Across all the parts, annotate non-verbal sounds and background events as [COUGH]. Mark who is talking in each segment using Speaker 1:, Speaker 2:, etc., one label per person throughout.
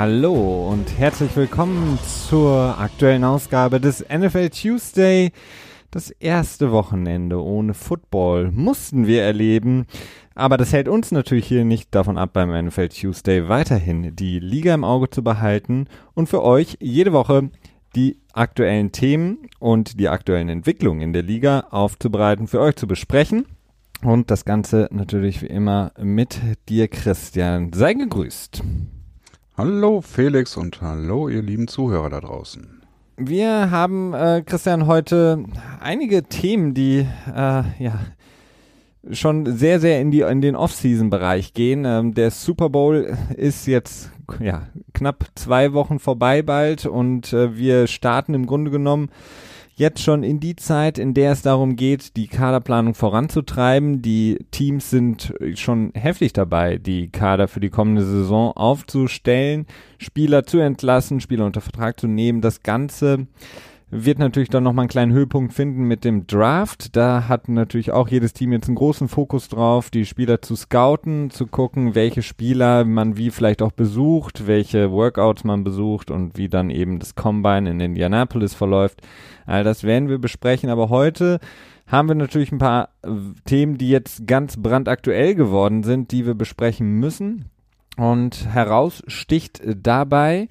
Speaker 1: Hallo und herzlich willkommen zur aktuellen Ausgabe des NFL Tuesday. Das erste Wochenende ohne Football mussten wir erleben, aber das hält uns natürlich hier nicht davon ab, beim NFL Tuesday weiterhin die Liga im Auge zu behalten und für euch jede Woche die aktuellen Themen und die aktuellen Entwicklungen in der Liga aufzubereiten, für euch zu besprechen. Und das Ganze natürlich wie immer mit dir, Christian. Sei gegrüßt.
Speaker 2: Hallo Felix und hallo ihr lieben Zuhörer da draußen.
Speaker 1: Wir haben, äh, Christian, heute einige Themen, die äh, ja schon sehr, sehr in, die, in den Off-Season-Bereich gehen. Ähm, der Super Bowl ist jetzt ja, knapp zwei Wochen vorbei bald und äh, wir starten im Grunde genommen jetzt schon in die Zeit, in der es darum geht, die Kaderplanung voranzutreiben. Die Teams sind schon heftig dabei, die Kader für die kommende Saison aufzustellen, Spieler zu entlassen, Spieler unter Vertrag zu nehmen. Das Ganze wird natürlich dann nochmal einen kleinen Höhepunkt finden mit dem Draft. Da hat natürlich auch jedes Team jetzt einen großen Fokus drauf, die Spieler zu scouten, zu gucken, welche Spieler man wie vielleicht auch besucht, welche Workouts man besucht und wie dann eben das Combine in Indianapolis verläuft. All das werden wir besprechen, aber heute haben wir natürlich ein paar äh, Themen, die jetzt ganz brandaktuell geworden sind, die wir besprechen müssen. Und heraussticht dabei,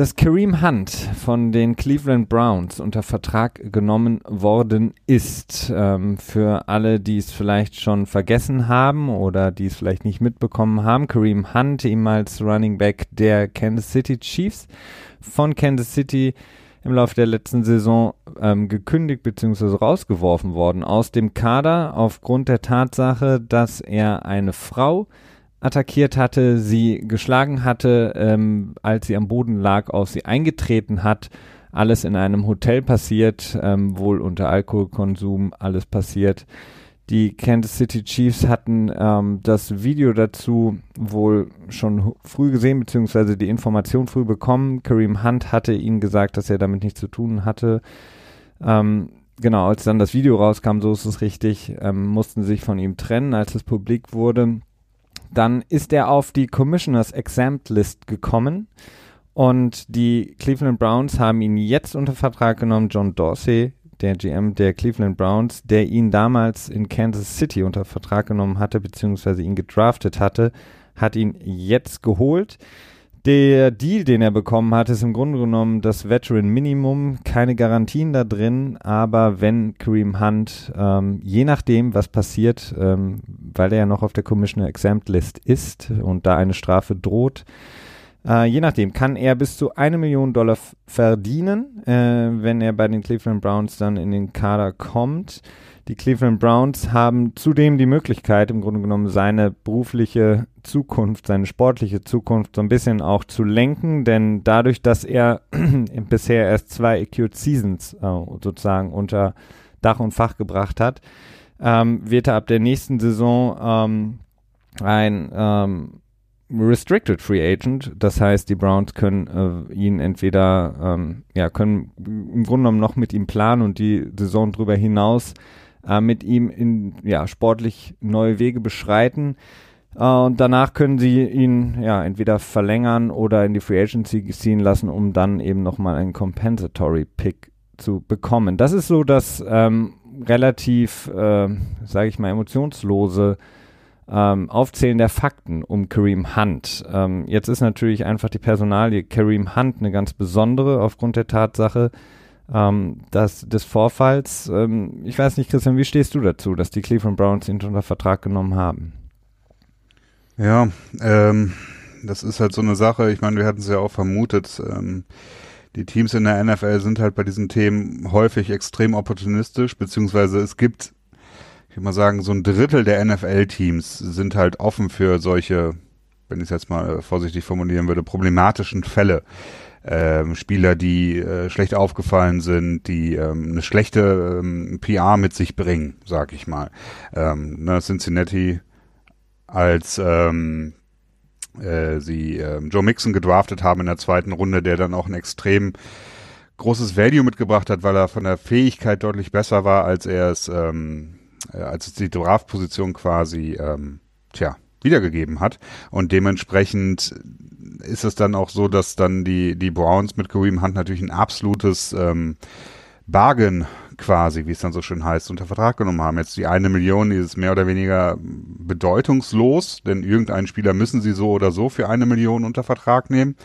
Speaker 1: dass Kareem Hunt von den Cleveland Browns unter Vertrag genommen worden ist. Ähm, für alle, die es vielleicht schon vergessen haben oder die es vielleicht nicht mitbekommen haben, Kareem Hunt, ehemals Running Back der Kansas City Chiefs, von Kansas City im Laufe der letzten Saison ähm, gekündigt bzw. rausgeworfen worden aus dem Kader aufgrund der Tatsache, dass er eine Frau attackiert hatte, sie geschlagen hatte, ähm, als sie am Boden lag, auf sie eingetreten hat. Alles in einem Hotel passiert, ähm, wohl unter Alkoholkonsum, alles passiert. Die Kansas City Chiefs hatten ähm, das Video dazu wohl schon früh gesehen, beziehungsweise die Information früh bekommen. Kareem Hunt hatte ihnen gesagt, dass er damit nichts zu tun hatte. Ähm, genau, als dann das Video rauskam, so ist es richtig, ähm, mussten sich von ihm trennen, als es publik wurde. Dann ist er auf die Commissioners Exempt List gekommen und die Cleveland Browns haben ihn jetzt unter Vertrag genommen. John Dorsey, der GM der Cleveland Browns, der ihn damals in Kansas City unter Vertrag genommen hatte, beziehungsweise ihn gedraftet hatte, hat ihn jetzt geholt. Der Deal, den er bekommen hat, ist im Grunde genommen das Veteran Minimum. Keine Garantien da drin, aber wenn Kareem Hunt, ähm, je nachdem, was passiert, ähm, weil er ja noch auf der Commissioner Exempt List ist und da eine Strafe droht, äh, je nachdem kann er bis zu eine Million Dollar verdienen, äh, wenn er bei den Cleveland Browns dann in den Kader kommt. Die Cleveland Browns haben zudem die Möglichkeit, im Grunde genommen seine berufliche Zukunft, seine sportliche Zukunft so ein bisschen auch zu lenken, denn dadurch, dass er [CLEARS THROAT] bisher erst zwei Acute Seasons äh, sozusagen unter Dach und Fach gebracht hat, ähm, wird er ab der nächsten Saison ähm, ein ähm, Restricted Free Agent. Das heißt, die Browns können äh, ihn entweder, ähm, ja, können im Grunde genommen noch mit ihm planen und die Saison darüber hinaus äh, mit ihm in ja, sportlich neue Wege beschreiten. Äh, und danach können sie ihn ja entweder verlängern oder in die Free Agency ziehen lassen, um dann eben nochmal einen Compensatory Pick zu bekommen. Das ist so das ähm, relativ, äh, sage ich mal, emotionslose ähm, Aufzählen der Fakten um Kareem Hunt. Ähm, jetzt ist natürlich einfach die Personalie Kareem Hunt eine ganz besondere aufgrund der Tatsache, ähm, das, des Vorfalls. Ähm, ich weiß nicht, Christian, wie stehst du dazu, dass die Cleveland Browns ihn unter Vertrag genommen haben?
Speaker 2: Ja, ähm, das ist halt so eine Sache. Ich meine, wir hatten es ja auch vermutet. Ähm, die Teams in der NFL sind halt bei diesen Themen häufig extrem opportunistisch, beziehungsweise es gibt, ich würde mal sagen, so ein Drittel der NFL-Teams sind halt offen für solche, wenn ich es jetzt mal vorsichtig formulieren würde, problematischen Fälle ähm, Spieler, die äh, schlecht aufgefallen sind, die ähm, eine schlechte ähm, PR mit sich bringen, sag ich mal. Ähm, ne, Cincinnati als ähm, äh, sie äh, Joe Mixon gedraftet haben in der zweiten Runde, der dann auch ein extrem großes Value mitgebracht hat, weil er von der Fähigkeit deutlich besser war, als er es, ähm, äh, als es die Draftposition quasi, ähm, tja, wiedergegeben hat und dementsprechend ist es dann auch so, dass dann die, die Browns mit Kareem Hunt natürlich ein absolutes ähm, Bargain quasi, wie es dann so schön heißt, unter Vertrag genommen haben. Jetzt die eine Million, die ist mehr oder weniger bedeutungslos, denn irgendeinen Spieler müssen sie so oder so für eine Million unter Vertrag nehmen.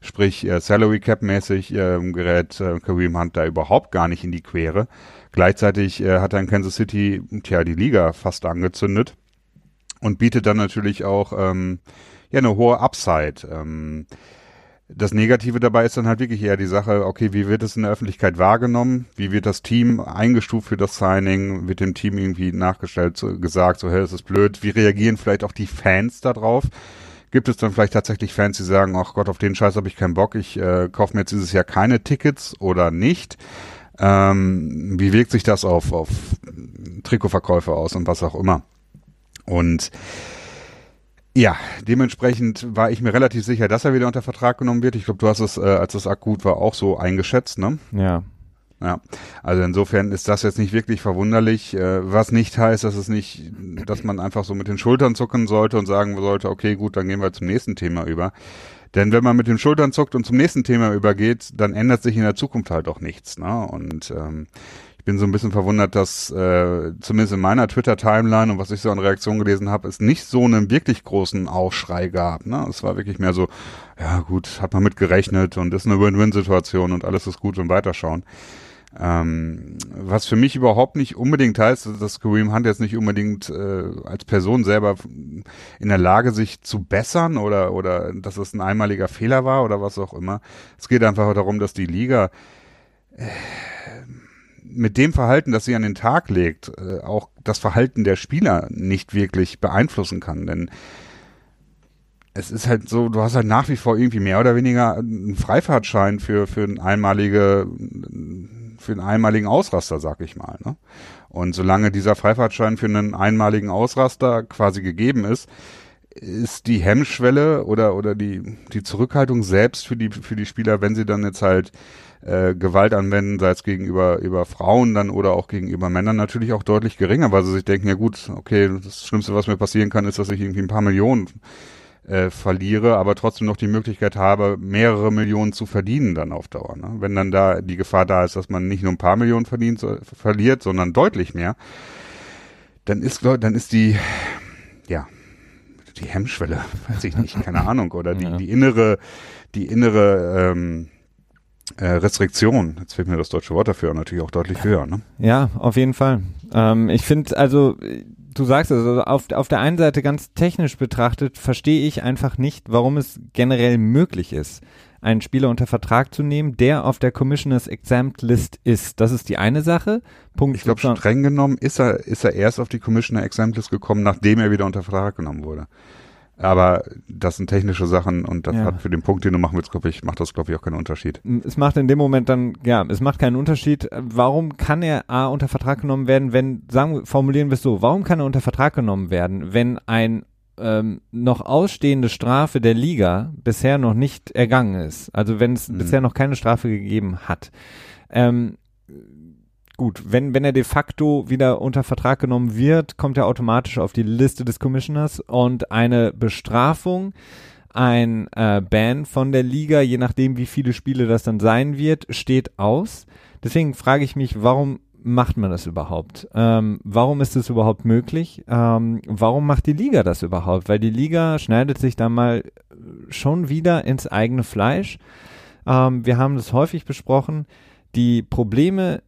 Speaker 2: Sprich, äh, Salary Cap mäßig äh, gerät äh, Kareem Hunt da überhaupt gar nicht in die Quere. Gleichzeitig äh, hat er in Kansas City, tja, die Liga fast angezündet und bietet dann natürlich auch ähm, ja eine hohe Upside. Ähm, das Negative dabei ist dann halt wirklich eher die Sache, okay, wie wird es in der Öffentlichkeit wahrgenommen? Wie wird das Team eingestuft für das Signing? Wird dem Team irgendwie nachgestellt, so, gesagt, so, hey, das ist blöd? Wie reagieren vielleicht auch die Fans darauf? Gibt es dann vielleicht tatsächlich Fans, die sagen, ach Gott, auf den Scheiß habe ich keinen Bock, ich äh, kaufe mir jetzt dieses Jahr keine Tickets oder nicht? Ähm, wie wirkt sich das auf, auf Trikotverkäufe aus und was auch immer? Und ja, dementsprechend war ich mir relativ sicher, dass er wieder unter Vertrag genommen wird. Ich glaube, du hast es, äh, als das akut war, auch so eingeschätzt, ne?
Speaker 1: Ja.
Speaker 2: Ja, also insofern ist das jetzt nicht wirklich verwunderlich, äh, was nicht heißt, dass es nicht, dass man einfach so mit den Schultern zucken sollte und sagen sollte, okay, gut, dann gehen wir zum nächsten Thema über. Denn wenn man mit den Schultern zuckt und zum nächsten Thema übergeht, dann ändert sich in der Zukunft halt auch nichts. Ne? Und ähm, bin so ein bisschen verwundert, dass äh, zumindest in meiner Twitter-Timeline und was ich so an Reaktionen gelesen habe, es nicht so einen wirklich großen Aufschrei gab. Ne? Es war wirklich mehr so, ja gut, hat man mit gerechnet und ist eine Win-Win-Situation und alles ist gut und weiterschauen. Ähm, was für mich überhaupt nicht unbedingt heißt, dass Kareem Hunt jetzt nicht unbedingt äh, als Person selber in der Lage sich zu bessern oder oder dass es ein einmaliger Fehler war oder was auch immer. Es geht einfach darum, dass die Liga äh, mit dem Verhalten, das sie an den Tag legt, äh, auch das Verhalten der Spieler nicht wirklich beeinflussen kann. Denn es ist halt so, du hast halt nach wie vor irgendwie mehr oder weniger einen Freifahrtschein für, für ein einmalige, für einen einmaligen Ausraster, sag ich mal. Ne? Und solange dieser Freifahrtschein für einen einmaligen Ausraster quasi gegeben ist, ist die Hemmschwelle oder, oder die, die Zurückhaltung selbst für die, für die Spieler, wenn sie dann jetzt halt äh, Gewalt anwenden, sei es gegenüber über Frauen dann oder auch gegenüber Männern natürlich auch deutlich geringer, weil sie sich denken, ja gut, okay, das Schlimmste, was mir passieren kann, ist, dass ich irgendwie ein paar Millionen äh, verliere, aber trotzdem noch die Möglichkeit habe, mehrere Millionen zu verdienen dann auf Dauer. Ne? Wenn dann da die Gefahr da ist, dass man nicht nur ein paar Millionen verdient, so, verliert, sondern deutlich mehr, dann ist, dann ist die, ja, die Hemmschwelle, weiß ich nicht, keine Ahnung, oder die, ja. die innere, die innere ähm, äh, Restriktion, jetzt fehlt mir das deutsche Wort dafür, natürlich auch deutlich höher. Ne?
Speaker 1: Ja, auf jeden Fall. Ähm, ich finde, also du sagst es, also auf, auf der einen Seite ganz technisch betrachtet, verstehe ich einfach nicht, warum es generell möglich ist, einen Spieler unter Vertrag zu nehmen, der auf der Commissioners Exempt List ist. Das ist die eine Sache.
Speaker 2: Punkt. Ich glaube, streng genommen ist er, ist er erst auf die Commissioner Exempt List gekommen, nachdem er wieder unter Vertrag genommen wurde. Aber das sind technische Sachen und das ja. hat für den Punkt, den du machen willst, glaube ich, macht das, glaube ich, auch keinen Unterschied.
Speaker 1: Es macht in dem Moment dann, ja, es macht keinen Unterschied. Warum kann er A unter Vertrag genommen werden, wenn, sagen, formulieren wir es so, warum kann er unter Vertrag genommen werden, wenn ein ähm, noch ausstehende Strafe der Liga bisher noch nicht ergangen ist? Also wenn es mhm. bisher noch keine Strafe gegeben hat. Ähm, gut, wenn, wenn er de facto wieder unter Vertrag genommen wird, kommt er automatisch auf die Liste des Commissioners und eine Bestrafung, ein äh, Ban von der Liga, je nachdem wie viele Spiele das dann sein wird, steht aus. Deswegen frage ich mich, warum macht man das überhaupt? Ähm, warum ist es überhaupt möglich? Ähm, warum macht die Liga das überhaupt? Weil die Liga schneidet sich da mal schon wieder ins eigene Fleisch. Ähm, wir haben das häufig besprochen. Die Probleme,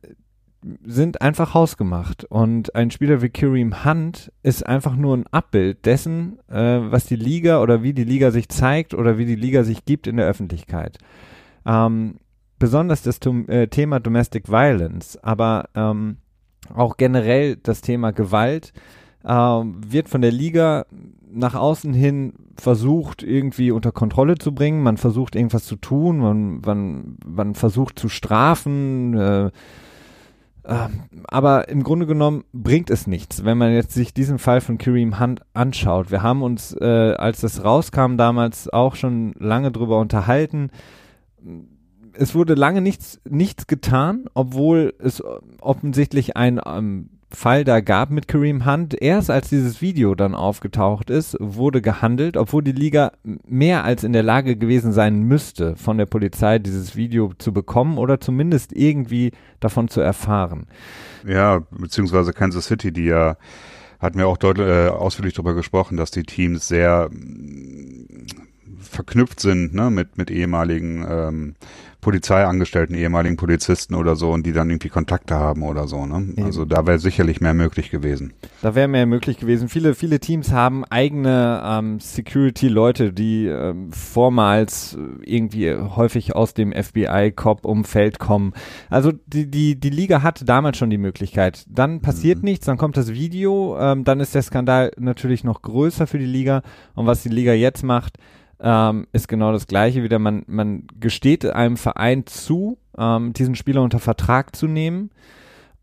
Speaker 1: sind einfach hausgemacht. Und ein Spieler wie Kareem Hunt ist einfach nur ein Abbild dessen, äh, was die Liga oder wie die Liga sich zeigt oder wie die Liga sich gibt in der Öffentlichkeit. Ähm, besonders das äh, Thema Domestic Violence, aber ähm, auch generell das Thema Gewalt äh, wird von der Liga nach außen hin versucht, irgendwie unter Kontrolle zu bringen. Man versucht, irgendwas zu tun, man, man, man versucht zu strafen, äh, aber im Grunde genommen bringt es nichts, wenn man jetzt sich diesen Fall von Kareem Hunt anschaut. Wir haben uns, äh, als das rauskam, damals auch schon lange drüber unterhalten. Es wurde lange nichts, nichts getan, obwohl es offensichtlich ein ähm, Fall da gab mit Kareem Hunt. Erst als dieses Video dann aufgetaucht ist, wurde gehandelt, obwohl die Liga mehr als in der Lage gewesen sein müsste, von der Polizei dieses Video zu bekommen oder zumindest irgendwie davon zu erfahren.
Speaker 2: Ja, beziehungsweise Kansas City, die ja hatten wir auch deutlich äh, ausführlich darüber gesprochen, dass die Teams sehr verknüpft sind ne, mit, mit ehemaligen ähm, Polizeiangestellten, ehemaligen Polizisten oder so und die dann irgendwie Kontakte haben oder so. Ne? Also da wäre sicherlich mehr möglich gewesen.
Speaker 1: Da wäre mehr möglich gewesen. Viele, viele Teams haben eigene ähm, Security-Leute, die ähm, vormals irgendwie häufig aus dem FBI-Cop-Umfeld kommen. Also die, die, die Liga hat damals schon die Möglichkeit. Dann passiert mhm. nichts, dann kommt das Video, ähm, dann ist der Skandal natürlich noch größer für die Liga. Und was die Liga jetzt macht, ähm, ist genau das gleiche wieder. Man, man gesteht einem Verein zu, ähm, diesen Spieler unter Vertrag zu nehmen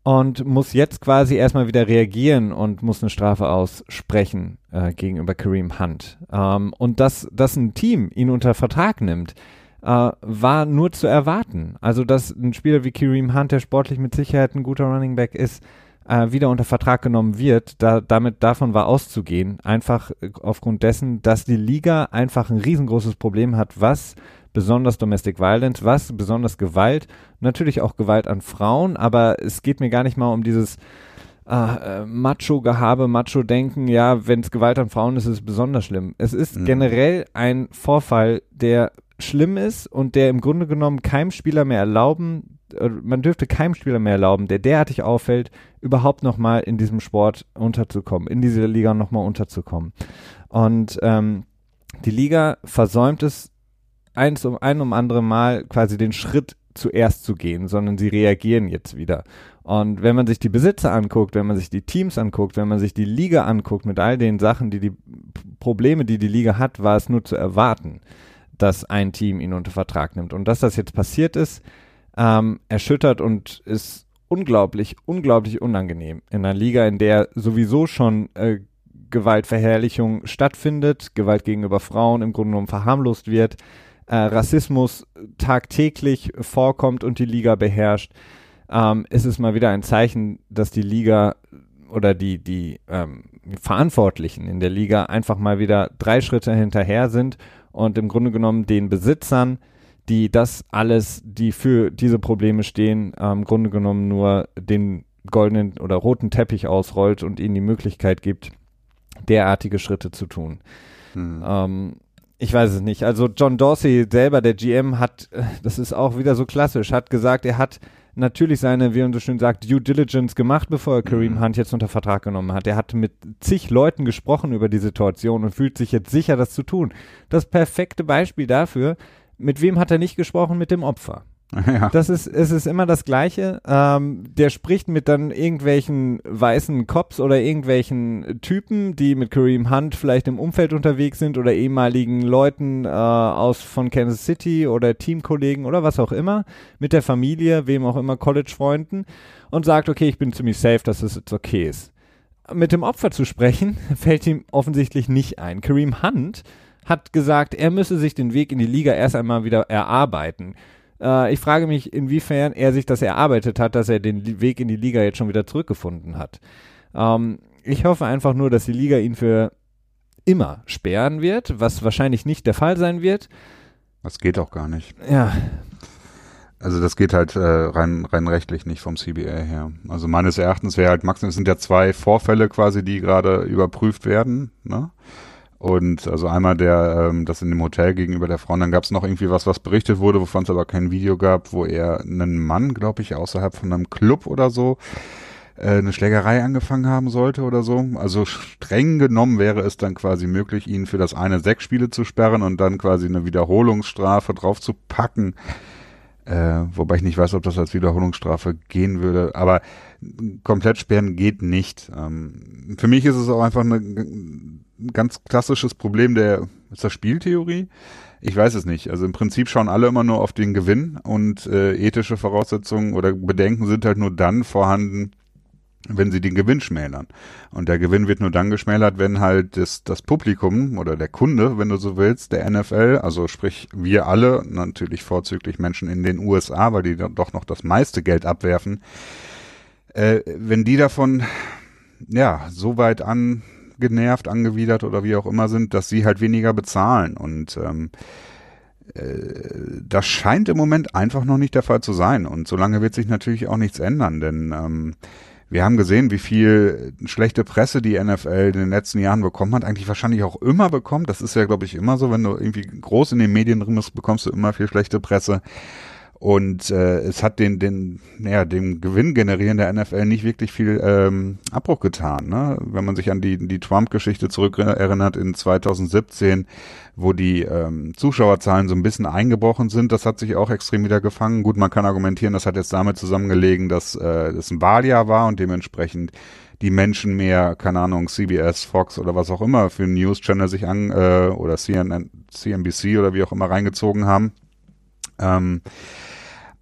Speaker 1: und muss jetzt quasi erstmal wieder reagieren und muss eine Strafe aussprechen äh, gegenüber Kareem Hunt. Ähm, und dass, dass ein Team ihn unter Vertrag nimmt, äh, war nur zu erwarten. Also, dass ein Spieler wie Kareem Hunt, der sportlich mit Sicherheit ein guter Running Back ist, äh, wieder unter Vertrag genommen wird, da, damit davon war auszugehen, einfach äh, aufgrund dessen, dass die Liga einfach ein riesengroßes Problem hat, was besonders Domestic Violence, was besonders Gewalt, natürlich auch Gewalt an Frauen, aber es geht mir gar nicht mal um dieses äh, äh Macho-Gehabe, Macho-Denken, ja, wenn es Gewalt an Frauen ist, ist es besonders schlimm. Es ist mhm. generell ein Vorfall, der schlimm ist und der im Grunde genommen keinem Spieler mehr erlauben man dürfte keinem Spieler mehr erlauben, der derartig auffällt, überhaupt nochmal in diesem Sport unterzukommen, in dieser Liga nochmal unterzukommen. Und ähm, die Liga versäumt es eins um ein um andere Mal quasi den Schritt zuerst zu gehen, sondern sie reagieren jetzt wieder. Und wenn man sich die Besitzer anguckt, wenn man sich die Teams anguckt, wenn man sich die Liga anguckt mit all den Sachen, die die Probleme, die die Liga hat, war es nur zu erwarten, dass ein Team ihn unter Vertrag nimmt. Und dass das jetzt passiert ist, ähm, erschüttert und ist unglaublich, unglaublich unangenehm. In einer Liga, in der sowieso schon äh, Gewaltverherrlichung stattfindet, Gewalt gegenüber Frauen im Grunde genommen verharmlost wird, äh, Rassismus tagtäglich vorkommt und die Liga beherrscht, ähm, ist es mal wieder ein Zeichen, dass die Liga oder die, die ähm, Verantwortlichen in der Liga einfach mal wieder drei Schritte hinterher sind und im Grunde genommen den Besitzern die das alles, die für diese Probleme stehen, äh, im Grunde genommen nur den goldenen oder roten Teppich ausrollt und ihnen die Möglichkeit gibt, derartige Schritte zu tun. Hm. Ähm, ich weiß es nicht. Also John Dorsey selber, der GM, hat, äh, das ist auch wieder so klassisch, hat gesagt, er hat natürlich seine, wie man so schön sagt, Due Diligence gemacht, bevor er Kareem mhm. Hunt jetzt unter Vertrag genommen hat. Er hat mit zig Leuten gesprochen über die Situation und fühlt sich jetzt sicher, das zu tun. Das perfekte Beispiel dafür, mit wem hat er nicht gesprochen? Mit dem Opfer. [LAUGHS] Ja. Das ist, es ist immer das Gleiche. Ähm, der spricht mit dann irgendwelchen weißen Cops oder irgendwelchen Typen, die mit Kareem Hunt vielleicht im Umfeld unterwegs sind oder ehemaligen Leuten äh, aus von Kansas City oder Teamkollegen oder was auch immer, mit der Familie, wem auch immer, College-Freunden und sagt, okay, ich bin ziemlich safe, dass es jetzt okay ist. Mit dem Opfer zu sprechen, [LAUGHS] fällt ihm offensichtlich nicht ein. Kareem Hunt hat gesagt, er müsse sich den Weg in die Liga erst einmal wieder erarbeiten. Äh, ich frage mich, inwiefern er sich das erarbeitet hat, dass er den Weg in die Liga jetzt schon wieder zurückgefunden hat. Ähm, ich hoffe einfach nur, dass die Liga ihn für immer sperren wird, was wahrscheinlich nicht der Fall sein wird.
Speaker 2: Das geht auch gar nicht.
Speaker 1: Ja.
Speaker 2: Also das geht halt äh, rein, rein rechtlich nicht vom CBA her. Also meines Erachtens wäre halt maximal, es sind ja zwei Vorfälle quasi, die gerade überprüft werden. Ne? Und also einmal der, ähm, das in dem Hotel gegenüber der Frau, und dann gab es noch irgendwie was, was berichtet wurde, wovon es aber kein Video gab, wo er einen Mann, glaube ich, außerhalb von einem Club oder so, äh, eine Schlägerei angefangen haben sollte oder so. Also streng genommen wäre es dann quasi möglich, ihn für das eine sechs Spiele zu sperren und dann quasi eine Wiederholungsstrafe drauf zu packen. Äh, wobei ich nicht weiß, ob das als Wiederholungsstrafe gehen würde. Aber komplett sperren geht nicht. Ähm, für mich ist es auch einfach eine ganz klassisches Problem der, ist das Spieltheorie? Ich weiß es nicht. Also im Prinzip schauen alle immer nur auf den Gewinn und äh, ethische Voraussetzungen oder Bedenken sind halt nur dann vorhanden, wenn sie den Gewinn schmälern. Und der Gewinn wird nur dann geschmälert, wenn halt das, das Publikum oder der Kunde, wenn du so willst, der NFL, also sprich wir alle, natürlich vorzüglich Menschen in den USA, weil die doch noch das meiste Geld abwerfen, äh, wenn die davon ja so weit angenervt, angewidert oder wie auch immer sind, dass sie halt weniger bezahlen und ähm, äh, das scheint im Moment einfach noch nicht der Fall zu sein. Und solange wird sich natürlich auch nichts ändern, denn ähm, wir haben gesehen, wie viel schlechte Presse die NFL in den letzten Jahren bekommen hat, eigentlich wahrscheinlich auch immer bekommt. Das ist ja, glaube ich, immer so, wenn du irgendwie groß in den Medien drin bist, bekommst du immer viel schlechte Presse. Und äh, es hat den, den, naja, dem Gewinn generieren der NFL nicht wirklich viel ähm, Abbruch getan. Ne? Wenn man sich an die, die Trump-Geschichte zurückerinnert in 2017, wo die ähm, Zuschauerzahlen so ein bisschen eingebrochen sind, das hat sich auch extrem wieder gefangen. Gut, man kann argumentieren, das hat jetzt damit zusammengelegen, dass äh, das ein Wahljahr war und dementsprechend die Menschen mehr, keine Ahnung, CBS, Fox oder was auch immer für einen News-Channel sich an äh, oder CNN, CNBC oder wie auch immer reingezogen haben. Ähm,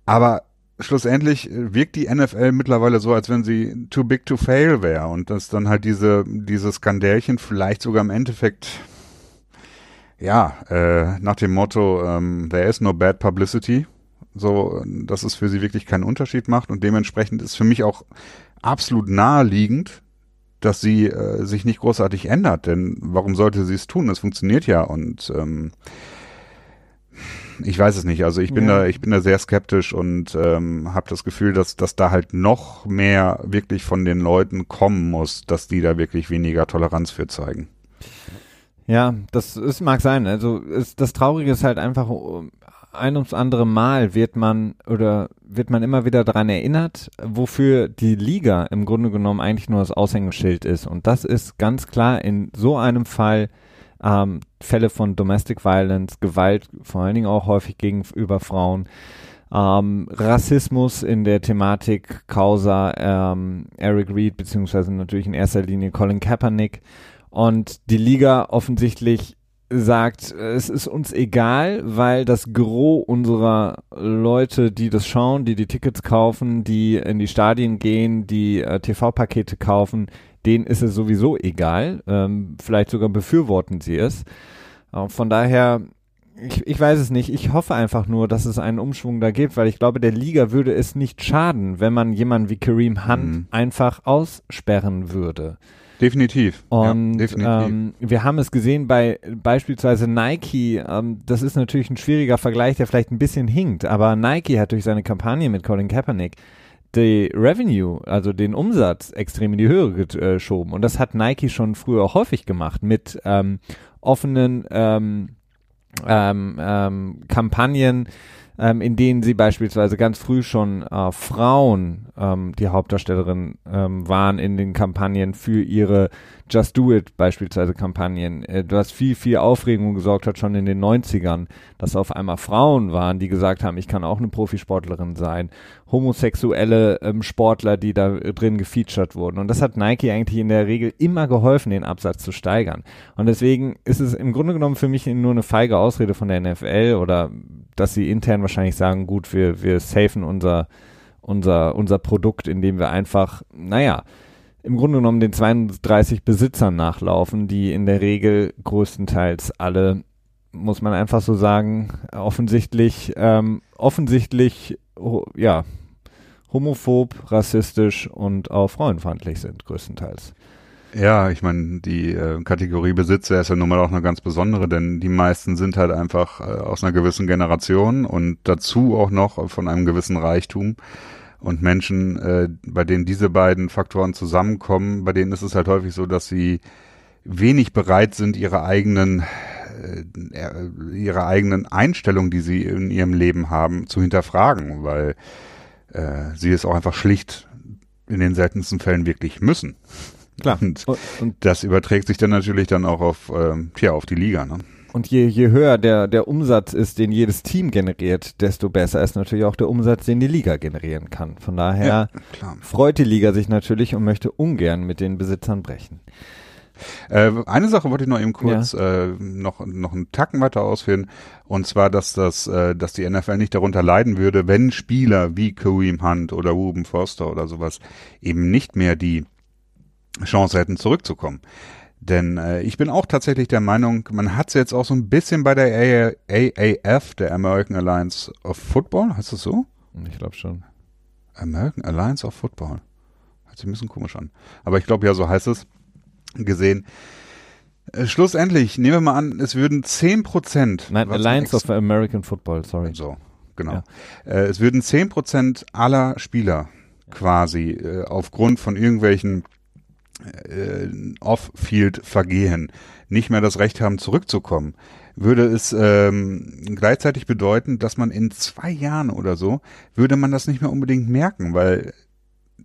Speaker 2: aber schlussendlich wirkt die NFL mittlerweile so, als wenn sie too big to fail wäre und dass dann halt diese, diese Skandälchen vielleicht sogar im Endeffekt, ja, äh, nach dem Motto, ähm, there is no bad publicity, so, dass es für sie wirklich keinen Unterschied macht und dementsprechend ist für mich auch absolut naheliegend, dass sie äh, sich nicht großartig ändert, denn warum sollte sie es tun? Es funktioniert ja und ähm, ich weiß es nicht. Also ich bin ja. da, ich bin da sehr skeptisch und ähm, habe das Gefühl, dass, dass da halt noch mehr wirklich von den Leuten kommen muss, dass die da wirklich weniger Toleranz für zeigen.
Speaker 1: Ja, das ist, mag sein. Also ist, das Traurige ist halt einfach, ein ums andere Mal wird man oder wird man immer wieder daran erinnert, wofür die Liga im Grunde genommen eigentlich nur das Aushängeschild ist. Und das ist ganz klar in so einem Fall ähm, Fälle von Domestic Violence, Gewalt, vor allen Dingen auch häufig gegenüber Frauen, ähm, Rassismus in der Thematik Causa ähm, Eric Reed, beziehungsweise natürlich in erster Linie Colin Kaepernick. Und die Liga offensichtlich sagt, es ist uns egal, weil das Gros unserer Leute, die das schauen, die die Tickets kaufen, die in die Stadien gehen, die äh, TV-Pakete kaufen, denen ist es sowieso egal. Ähm, vielleicht sogar befürworten sie es. Äh, von daher, ich, ich weiß es nicht. Ich hoffe einfach nur, dass es einen Umschwung da gibt, weil ich glaube, der Liga würde es nicht schaden, wenn man jemanden wie Kareem Hunt mhm. einfach aussperren würde.
Speaker 2: Definitiv.
Speaker 1: Und ja, definitiv. Ähm, wir haben es gesehen bei beispielsweise Nike. Ähm, das ist natürlich ein schwieriger Vergleich, der vielleicht ein bisschen hinkt, aber Nike hat durch seine Kampagne mit Colin Kaepernick die Revenue, also den Umsatz extrem in die Höhe geschoben. Und das hat Nike schon früher häufig gemacht mit ähm, offenen ähm, ähm, ähm, Kampagnen, ähm, in denen sie beispielsweise ganz früh schon äh, Frauen, ähm, die Hauptdarstellerin ähm, waren in den Kampagnen für ihre Just Do It beispielsweise Kampagnen, äh, was viel, viel Aufregung gesorgt hat schon in den 90ern, dass auf einmal Frauen waren, die gesagt haben, ich kann auch eine Profisportlerin sein, homosexuelle ähm, Sportler, die da drin gefeatured wurden. Und das hat Nike eigentlich in der Regel immer geholfen, den Absatz zu steigern. Und deswegen ist es im Grunde genommen für mich nur eine feige Ausrede von der NFL oder dass sie intern wahrscheinlich sagen, gut, wir, wir safen unser, unser, unser Produkt, indem wir einfach, naja, im Grunde genommen den 32 Besitzern nachlaufen, die in der Regel größtenteils alle, muss man einfach so sagen, offensichtlich, ähm, offensichtlich, ja, homophob, rassistisch und auch frauenfeindlich sind, größtenteils.
Speaker 2: Ja, ich meine, die äh, Kategorie Besitzer ist ja nun mal auch eine ganz besondere, denn die meisten sind halt einfach äh, aus einer gewissen Generation und dazu auch noch von einem gewissen Reichtum. Und Menschen, äh, bei denen diese beiden Faktoren zusammenkommen, bei denen ist es halt häufig so, dass sie wenig bereit sind, ihre eigenen äh, ihre eigenen Einstellungen, die sie in ihrem Leben haben, zu hinterfragen, weil äh, sie es auch einfach schlicht in den seltensten Fällen wirklich müssen.
Speaker 1: Klar.
Speaker 2: Und, und das überträgt sich dann natürlich dann auch auf, ähm, tja, auf die Liga. Ne?
Speaker 1: Und je, je höher der, der Umsatz ist, den jedes Team generiert, desto besser ist natürlich auch der Umsatz, den die Liga generieren kann. Von daher ja, freut die Liga sich natürlich und möchte ungern mit den Besitzern brechen.
Speaker 2: Äh, eine Sache wollte ich noch eben kurz ja. äh, noch, noch einen Tacken weiter ausführen. Und zwar, dass das, äh, dass die NFL nicht darunter leiden würde, wenn Spieler wie Kareem Hunt oder Ruben Foster oder sowas eben nicht mehr die Chance hätten, zurückzukommen. Denn äh, ich bin auch tatsächlich der Meinung, man hat es jetzt auch so ein bisschen bei der AAF, der American Alliance of Football, heißt das so?
Speaker 1: Ich glaube schon.
Speaker 2: American Alliance of Football. hört sich ein bisschen komisch an. Aber ich glaube, ja, so heißt es, gesehen. Äh, schlussendlich, nehmen wir mal an, es würden 10 Prozent.
Speaker 1: Nein, Alliance of American Football, sorry.
Speaker 2: So, genau. Ja. Äh, es würden 10 Prozent aller Spieler quasi äh, aufgrund von irgendwelchen äh, Off-Field-Vergehen nicht mehr das Recht haben, zurückzukommen, würde es ähm, gleichzeitig bedeuten, dass man in zwei Jahren oder so, würde man das nicht mehr unbedingt merken, weil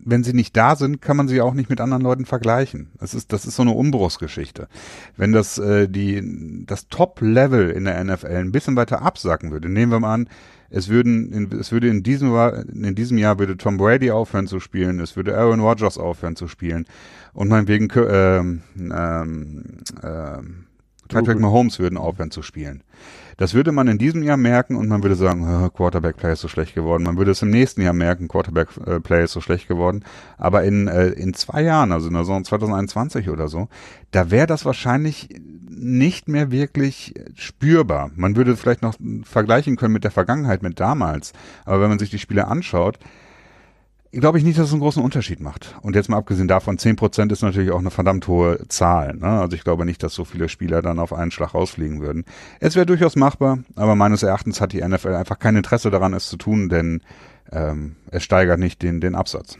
Speaker 2: wenn sie nicht da sind, kann man sie auch nicht mit anderen Leuten vergleichen. Das ist, das ist so eine Umbruchsgeschichte. Wenn das, äh, die, das Top-Level in der NFL ein bisschen weiter absacken würde, nehmen wir mal an, es würden, in, es würde in diesem, in diesem Jahr würde Tom Brady aufhören zu spielen, es würde Aaron Rodgers aufhören zu spielen und meinetwegen, ähm, ähm, ähm, Patrick Mahomes würden aufhören zu spielen. Das würde man in diesem Jahr merken und man würde sagen, Quarterback Play ist so schlecht geworden. Man würde es im nächsten Jahr merken, Quarterback äh, Play ist so schlecht geworden. Aber in, äh, in zwei Jahren, also in der Saison 2021 oder so, da wäre das wahrscheinlich nicht mehr wirklich spürbar. Man würde vielleicht noch vergleichen können mit der Vergangenheit, mit damals. Aber wenn man sich die Spiele anschaut, glaube ich nicht, dass es einen großen Unterschied macht. Und jetzt mal abgesehen davon, 10% ist natürlich auch eine verdammt hohe Zahl. Ne? Also ich glaube nicht, dass so viele Spieler dann auf einen Schlag rausfliegen würden. Es wäre durchaus machbar, aber meines Erachtens hat die NFL einfach kein Interesse daran, es zu tun, denn ähm, es steigert nicht den, den Absatz.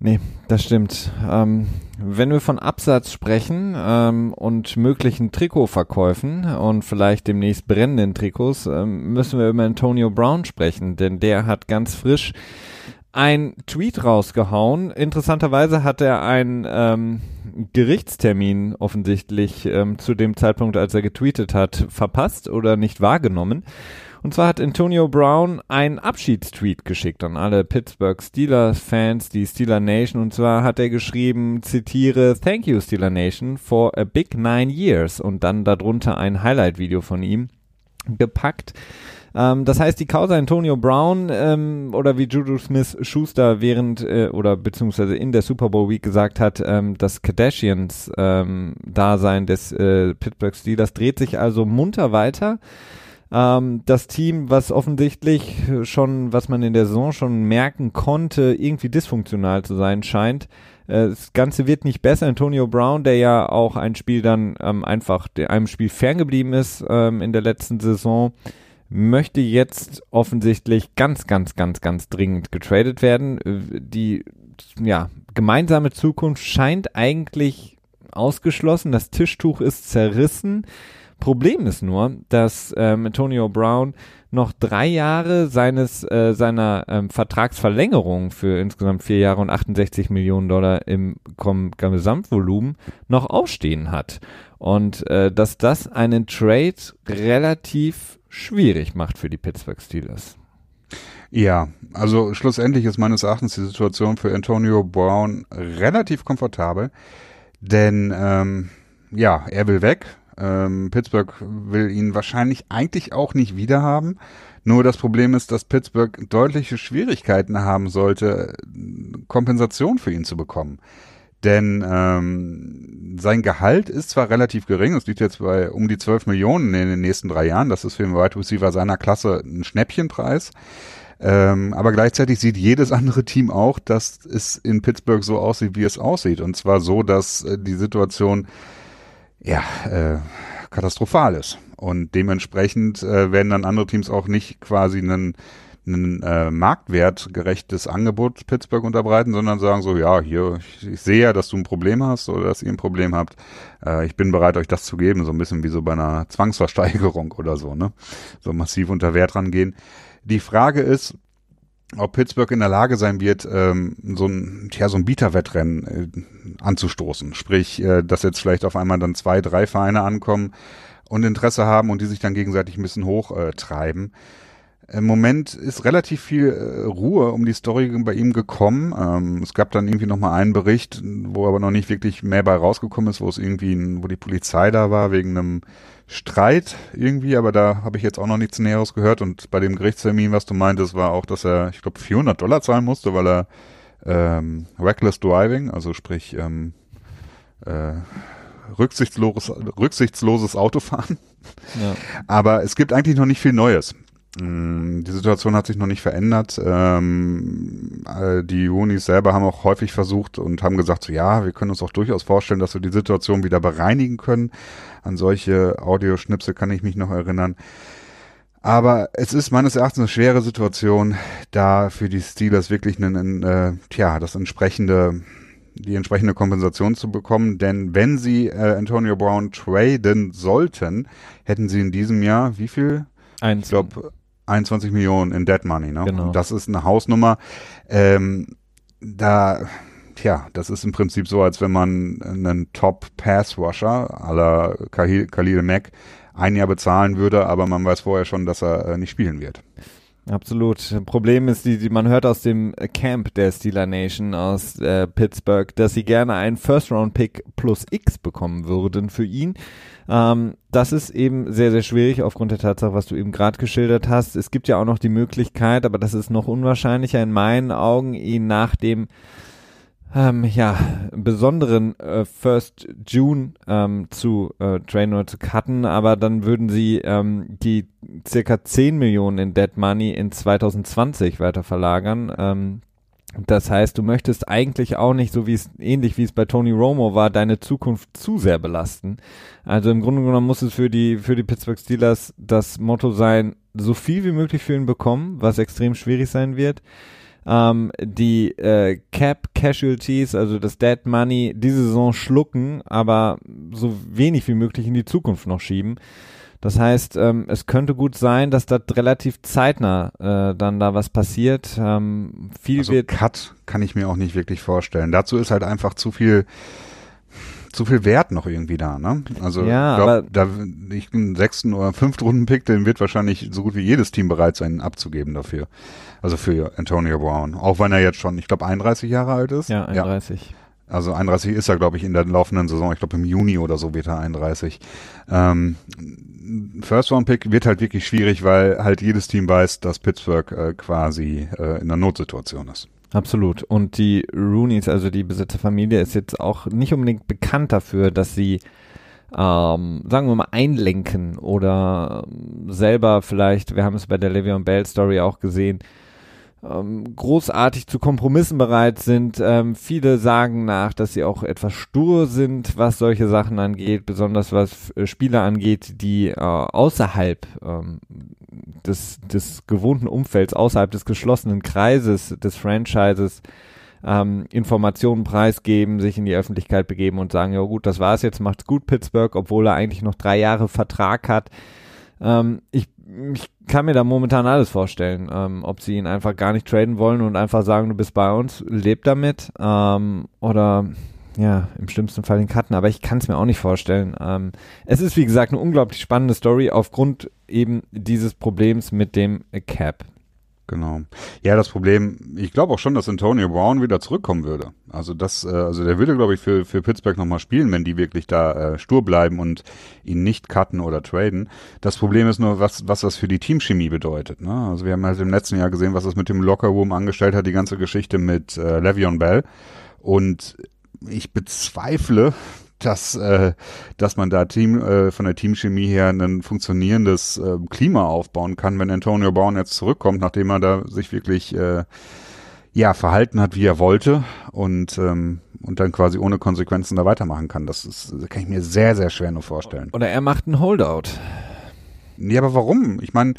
Speaker 1: Nee, das stimmt. Ähm, wenn wir von Absatz sprechen ähm, und möglichen Trikotverkäufen und vielleicht demnächst brennenden Trikots, ähm, müssen wir über Antonio Brown sprechen, denn der hat ganz frisch ein Tweet rausgehauen. Interessanterweise hat er einen ähm, Gerichtstermin offensichtlich ähm, zu dem Zeitpunkt, als er getweetet hat, verpasst oder nicht wahrgenommen. Und zwar hat Antonio Brown einen Abschiedstweet geschickt an alle Pittsburgh Steelers Fans, die Steeler Nation. Und zwar hat er geschrieben, zitiere, Thank you Steeler Nation for a big nine years. Und dann darunter ein Highlight-Video von ihm gepackt. Ähm, das heißt, die Causa Antonio Brown ähm, oder wie Juju Smith Schuster während äh, oder beziehungsweise in der Super Bowl Week gesagt hat, ähm, das Kardashians ähm, Dasein des äh, Pittsburgh Steelers dreht sich also munter weiter. Ähm, das Team, was offensichtlich schon, was man in der Saison schon merken konnte, irgendwie dysfunktional zu sein scheint. Äh, das Ganze wird nicht besser. Antonio Brown, der ja auch ein Spiel dann ähm, einfach einem Spiel ferngeblieben ist ähm, in der letzten Saison, möchte jetzt offensichtlich ganz, ganz, ganz, ganz dringend getradet werden. Die ja, gemeinsame Zukunft scheint eigentlich ausgeschlossen. Das Tischtuch ist zerrissen. Problem ist nur, dass ähm, Antonio Brown noch drei Jahre seines äh, seiner ähm, Vertragsverlängerung für insgesamt vier Jahre und 68 Millionen Dollar im Gesamtvolumen noch ausstehen hat und äh, dass das einen Trade relativ schwierig macht für die Pittsburgh Steelers.
Speaker 2: Ja, also schlussendlich ist meines Erachtens die Situation für Antonio Brown relativ komfortabel, denn ähm, ja, er will weg. Ähm, Pittsburgh will ihn wahrscheinlich eigentlich auch nicht wiederhaben. Nur das Problem ist, dass Pittsburgh deutliche Schwierigkeiten haben sollte, Kompensation für ihn zu bekommen. Denn ähm, sein Gehalt ist zwar relativ gering, es liegt jetzt bei um die 12 Millionen in den nächsten drei Jahren. Das ist für einen Wide Receiver seiner Klasse ein Schnäppchenpreis. Ähm, aber gleichzeitig sieht jedes andere Team auch, dass es in Pittsburgh so aussieht, wie es aussieht. Und zwar so, dass äh, die Situation ja äh, katastrophal ist. Und dementsprechend äh, werden dann andere Teams auch nicht quasi einen ein äh, marktwertgerechtes Angebot Pittsburgh unterbreiten, sondern sagen so, ja, hier, ich, ich, sehe ja, dass du ein Problem hast oder dass ihr ein Problem habt. Äh, ich bin bereit, euch das zu geben, so ein bisschen wie so bei einer Zwangsversteigerung [LAUGHS] oder so, ne? So massiv unter Wert rangehen. Die Frage ist, ob Pittsburgh in der Lage sein wird, ähm, so ein, ja, so ein Bieterwettrennen äh, anzustoßen. Sprich, äh, dass jetzt vielleicht auf einmal dann zwei, drei Vereine ankommen und Interesse haben und die sich dann gegenseitig ein bisschen hochtreiben. Äh, im Moment ist relativ viel äh, Ruhe um die Story bei ihm gekommen. Ähm, es gab dann irgendwie noch mal einen Bericht, wo aber noch nicht wirklich mehr bei rausgekommen ist, wo es irgendwie, wo die Polizei da war wegen einem Streit irgendwie, aber da habe ich jetzt auch noch nichts Näheres gehört. Und bei dem Gerichtstermin, was du meintest, war auch, dass er, ich glaube, 400 Dollar zahlen musste, weil er ähm, reckless driving, also sprich ähm, äh, rücksichtsloses, rücksichtsloses Autofahren. Ja. Aber es gibt eigentlich noch nicht viel Neues. Mm, die Situation hat sich noch nicht verändert. Ähm, äh, die Unis selber haben auch häufig versucht und haben gesagt, so, ja, wir können uns auch durchaus vorstellen, dass wir die Situation wieder bereinigen können. An solche Audioschnipsel kann ich mich noch erinnern. Aber es ist meines Erachtens eine schwere Situation, da für die Steelers wirklich einen, äh, tja, das entsprechende, die entsprechende Kompensation zu bekommen. Denn wenn sie äh, Antonio Brown traden sollten, hätten sie in diesem Jahr wie viel?
Speaker 1: Eins.
Speaker 2: Ich glaube 21 Millionen in Dead Money. Ne?
Speaker 1: Genau.
Speaker 2: Und das ist eine Hausnummer. Ähm, da Tja, das ist im Prinzip so, als wenn man einen Top-Pass-Rusher à la Khalil Mack ein Jahr bezahlen würde, aber man weiß vorher schon, dass er äh, nicht spielen wird.
Speaker 1: Absolut. Problem ist, die, die man hört aus dem Camp der Steeler Nation aus äh, Pittsburgh, dass sie gerne einen First-Round-Pick plus X bekommen würden für ihn. Ähm, das ist eben sehr, sehr schwierig aufgrund der Tatsache, was du eben gerade geschildert hast. Es gibt ja auch noch die Möglichkeit, aber das ist noch unwahrscheinlicher in meinen Augen, ihn nach dem ähm, ja, besonderen äh, First June ähm, zu äh, trainen oder zu cutten, aber dann würden sie ähm, die circa 10 Millionen in Dead Money in 2020 weiter verlagern. Ähm, das heißt, du möchtest eigentlich auch nicht, so wie es ähnlich wie es bei Tony Romo war, deine Zukunft zu sehr belasten. Also im Grunde genommen muss es für die für die Pittsburgh Steelers das Motto sein, so viel wie möglich für ihn bekommen, was extrem schwierig sein wird ähm, die äh, Cap Casualties, also das Dead Money, diese Saison schlucken, aber so wenig wie möglich in die Zukunft noch schieben. Das heißt, ähm, es könnte gut sein, dass da relativ zeitnah äh, dann da was passiert. Ähm, viel
Speaker 2: also
Speaker 1: wird
Speaker 2: Cut kann ich mir auch nicht wirklich vorstellen. Dazu ist halt einfach zu viel zu viel Wert noch irgendwie da, ne? Also
Speaker 1: Ja,
Speaker 2: ich
Speaker 1: aber-
Speaker 2: glaub, da ich einen sechsten oder fünften Runden-Pick, den wird wahrscheinlich so gut wie jedes Team bereit sein, abzugeben dafür. Also für Antonio Brown. Auch wenn er jetzt schon, ich glaube, 31 Jahre alt ist.
Speaker 1: ja 31.
Speaker 2: Also 31 ist er, glaube ich, in der laufenden Saison. Ich glaube, im Juni oder so wird er 31. Ähm, First Round Pick wird halt wirklich schwierig, weil halt jedes Team weiß, dass Pittsburgh äh, quasi äh, in einer Notsituation ist.
Speaker 1: Absolut. Und die Roonies, also die Besitzerfamilie, ist jetzt auch nicht unbedingt bekannt dafür, dass sie, ähm, sagen wir mal, einlenken oder ähm, selber vielleicht, wir haben es bei der Le'Veon Bell Story auch gesehen, ähm, großartig zu Kompromissen bereit sind. Ähm, viele sagen nach, dass sie auch etwas stur sind, was solche Sachen angeht, besonders was äh, Spieler angeht, die äh, außerhalb ähm, des, des gewohnten Umfelds, außerhalb des geschlossenen Kreises des Franchises ähm, Informationen preisgeben, sich in die Öffentlichkeit begeben und sagen, ja gut, das war's jetzt, macht's gut, Pittsburgh, obwohl er eigentlich noch drei Jahre Vertrag hat. Ähm, ich, ich kann mir da momentan alles vorstellen, ähm, ob sie ihn einfach gar nicht traden wollen und einfach sagen, du bist bei uns, leb damit, ähm, oder ja, im schlimmsten Fall den Cutten, aber ich kann es mir auch nicht vorstellen. Ähm, es ist, wie gesagt, eine unglaublich spannende Story aufgrund eben dieses Problems mit dem Cap.
Speaker 2: Genau. Ja, das Problem, ich glaube auch schon, dass Antonio Brown wieder zurückkommen würde. Also das, äh, also der würde, glaube ich, für, für Pittsburgh nochmal spielen, wenn die wirklich da äh, stur bleiben und ihn nicht cutten oder traden. Das Problem ist nur, was, was das für die Teamchemie bedeutet. Ne? Also wir haben halt im letzten Jahr gesehen, was das mit dem Lockerroom angestellt hat, die ganze Geschichte mit äh, Le'Veon Bell. Und ich bezweifle, dass, äh, dass man da Team, äh, von der Teamchemie her ein funktionierendes äh, Klima aufbauen kann, wenn Antonio Brown jetzt zurückkommt, nachdem er da sich wirklich äh, ja verhalten hat, wie er wollte und ähm, und dann quasi ohne Konsequenzen da weitermachen kann. Das, ist, das kann ich mir sehr sehr schwer nur vorstellen.
Speaker 1: Oder er macht einen Holdout.
Speaker 2: Ja, aber warum? Ich meine,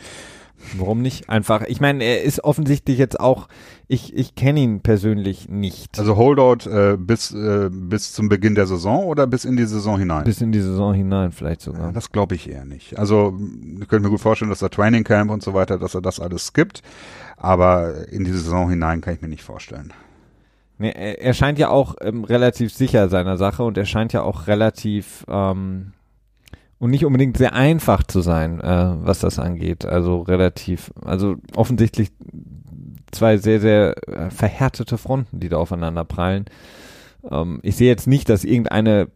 Speaker 1: Warum nicht? Einfach, ich meine, er ist offensichtlich jetzt auch, ich, ich kenne ihn persönlich nicht.
Speaker 2: also Holdout äh, bis äh, bis zum Beginn der Saison oder bis in die Saison hinein?
Speaker 1: bis in die Saison hinein vielleicht
Speaker 2: Ja,
Speaker 1: sogar.
Speaker 2: Das glaube ich eher nicht. Also ich könnte mir gut vorstellen, dass er Training Camp und so weiter, dass er das alles skippt. Aber in die Saison hinein kann ich mir nicht vorstellen.
Speaker 1: Nee, er, er scheint ja auch ähm, relativ sicher seiner Sache und er scheint ja auch relativ ähm, und nicht unbedingt sehr einfach zu sein, äh, was das angeht. Also relativ, also offensichtlich zwei sehr, sehr äh, verhärtete Fronten, die da aufeinander prallen. Ähm, ich sehe jetzt nicht, dass irgendeine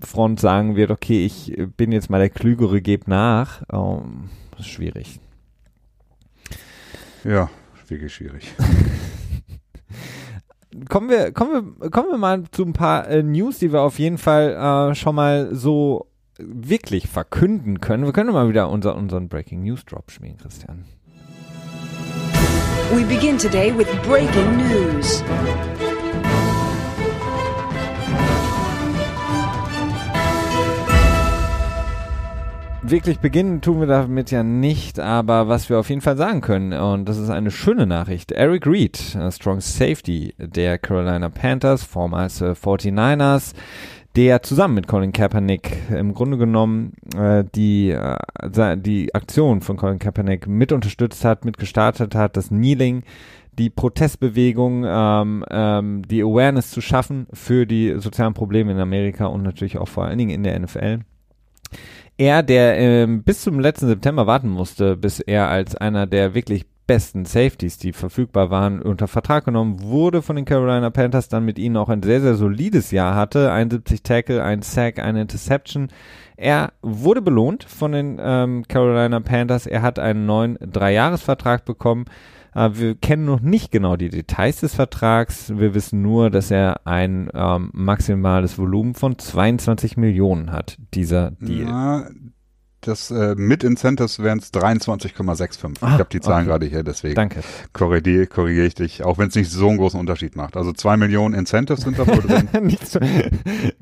Speaker 1: Front sagen wird, okay, ich bin jetzt mal der Klügere, geb nach. Ähm, das ist schwierig.
Speaker 2: Ja, wirklich schwierig. [LAUGHS]
Speaker 1: kommen wir, kommen wir, kommen wir mal zu ein paar äh, News, die wir auf jeden Fall äh, schon mal so wirklich verkünden können. Wir können mal wieder unser, unseren Breaking News Drop spielen, Christian.
Speaker 3: We begin today with breaking news.
Speaker 1: Wirklich beginnen tun wir damit ja nicht, aber was wir auf jeden Fall sagen können, und das ist eine schöne Nachricht, Eric Reed, Strong Safety der Carolina Panthers, vormals äh, 49ers, der zusammen mit Colin Kaepernick im Grunde genommen äh, die, äh, die Aktion von Colin Kaepernick mit unterstützt hat, mit gestartet hat, das Kneeling, die Protestbewegung, ähm, ähm, die Awareness zu schaffen für die sozialen Probleme in Amerika und natürlich auch vor allen Dingen in der NFL er, der ähm, bis zum letzten September warten musste, bis er als einer der wirklich besten Safeties, die verfügbar waren, unter Vertrag genommen wurde von den Carolina Panthers, dann mit ihnen auch ein sehr, sehr solides Jahr hatte, 71 Tackle, ein Sack, eine Interception. Er wurde belohnt von den ähm, Carolina Panthers. Er hat einen neuen Dreijahresvertrag bekommen. Äh, wir kennen noch nicht genau die Details des Vertrags. Wir wissen nur, dass er ein ähm, maximales Volumen von 22 Millionen hat, dieser Deal.
Speaker 2: Na, das äh, mit Incentives wären es 23,65. ich habe die Zahlen okay. gerade hier, deswegen
Speaker 1: Danke.
Speaker 2: korrigiere, korrigiere ich dich, auch wenn es nicht so einen großen Unterschied macht. Also zwei Millionen Incentives sind da wohl drin. [LAUGHS]
Speaker 1: so,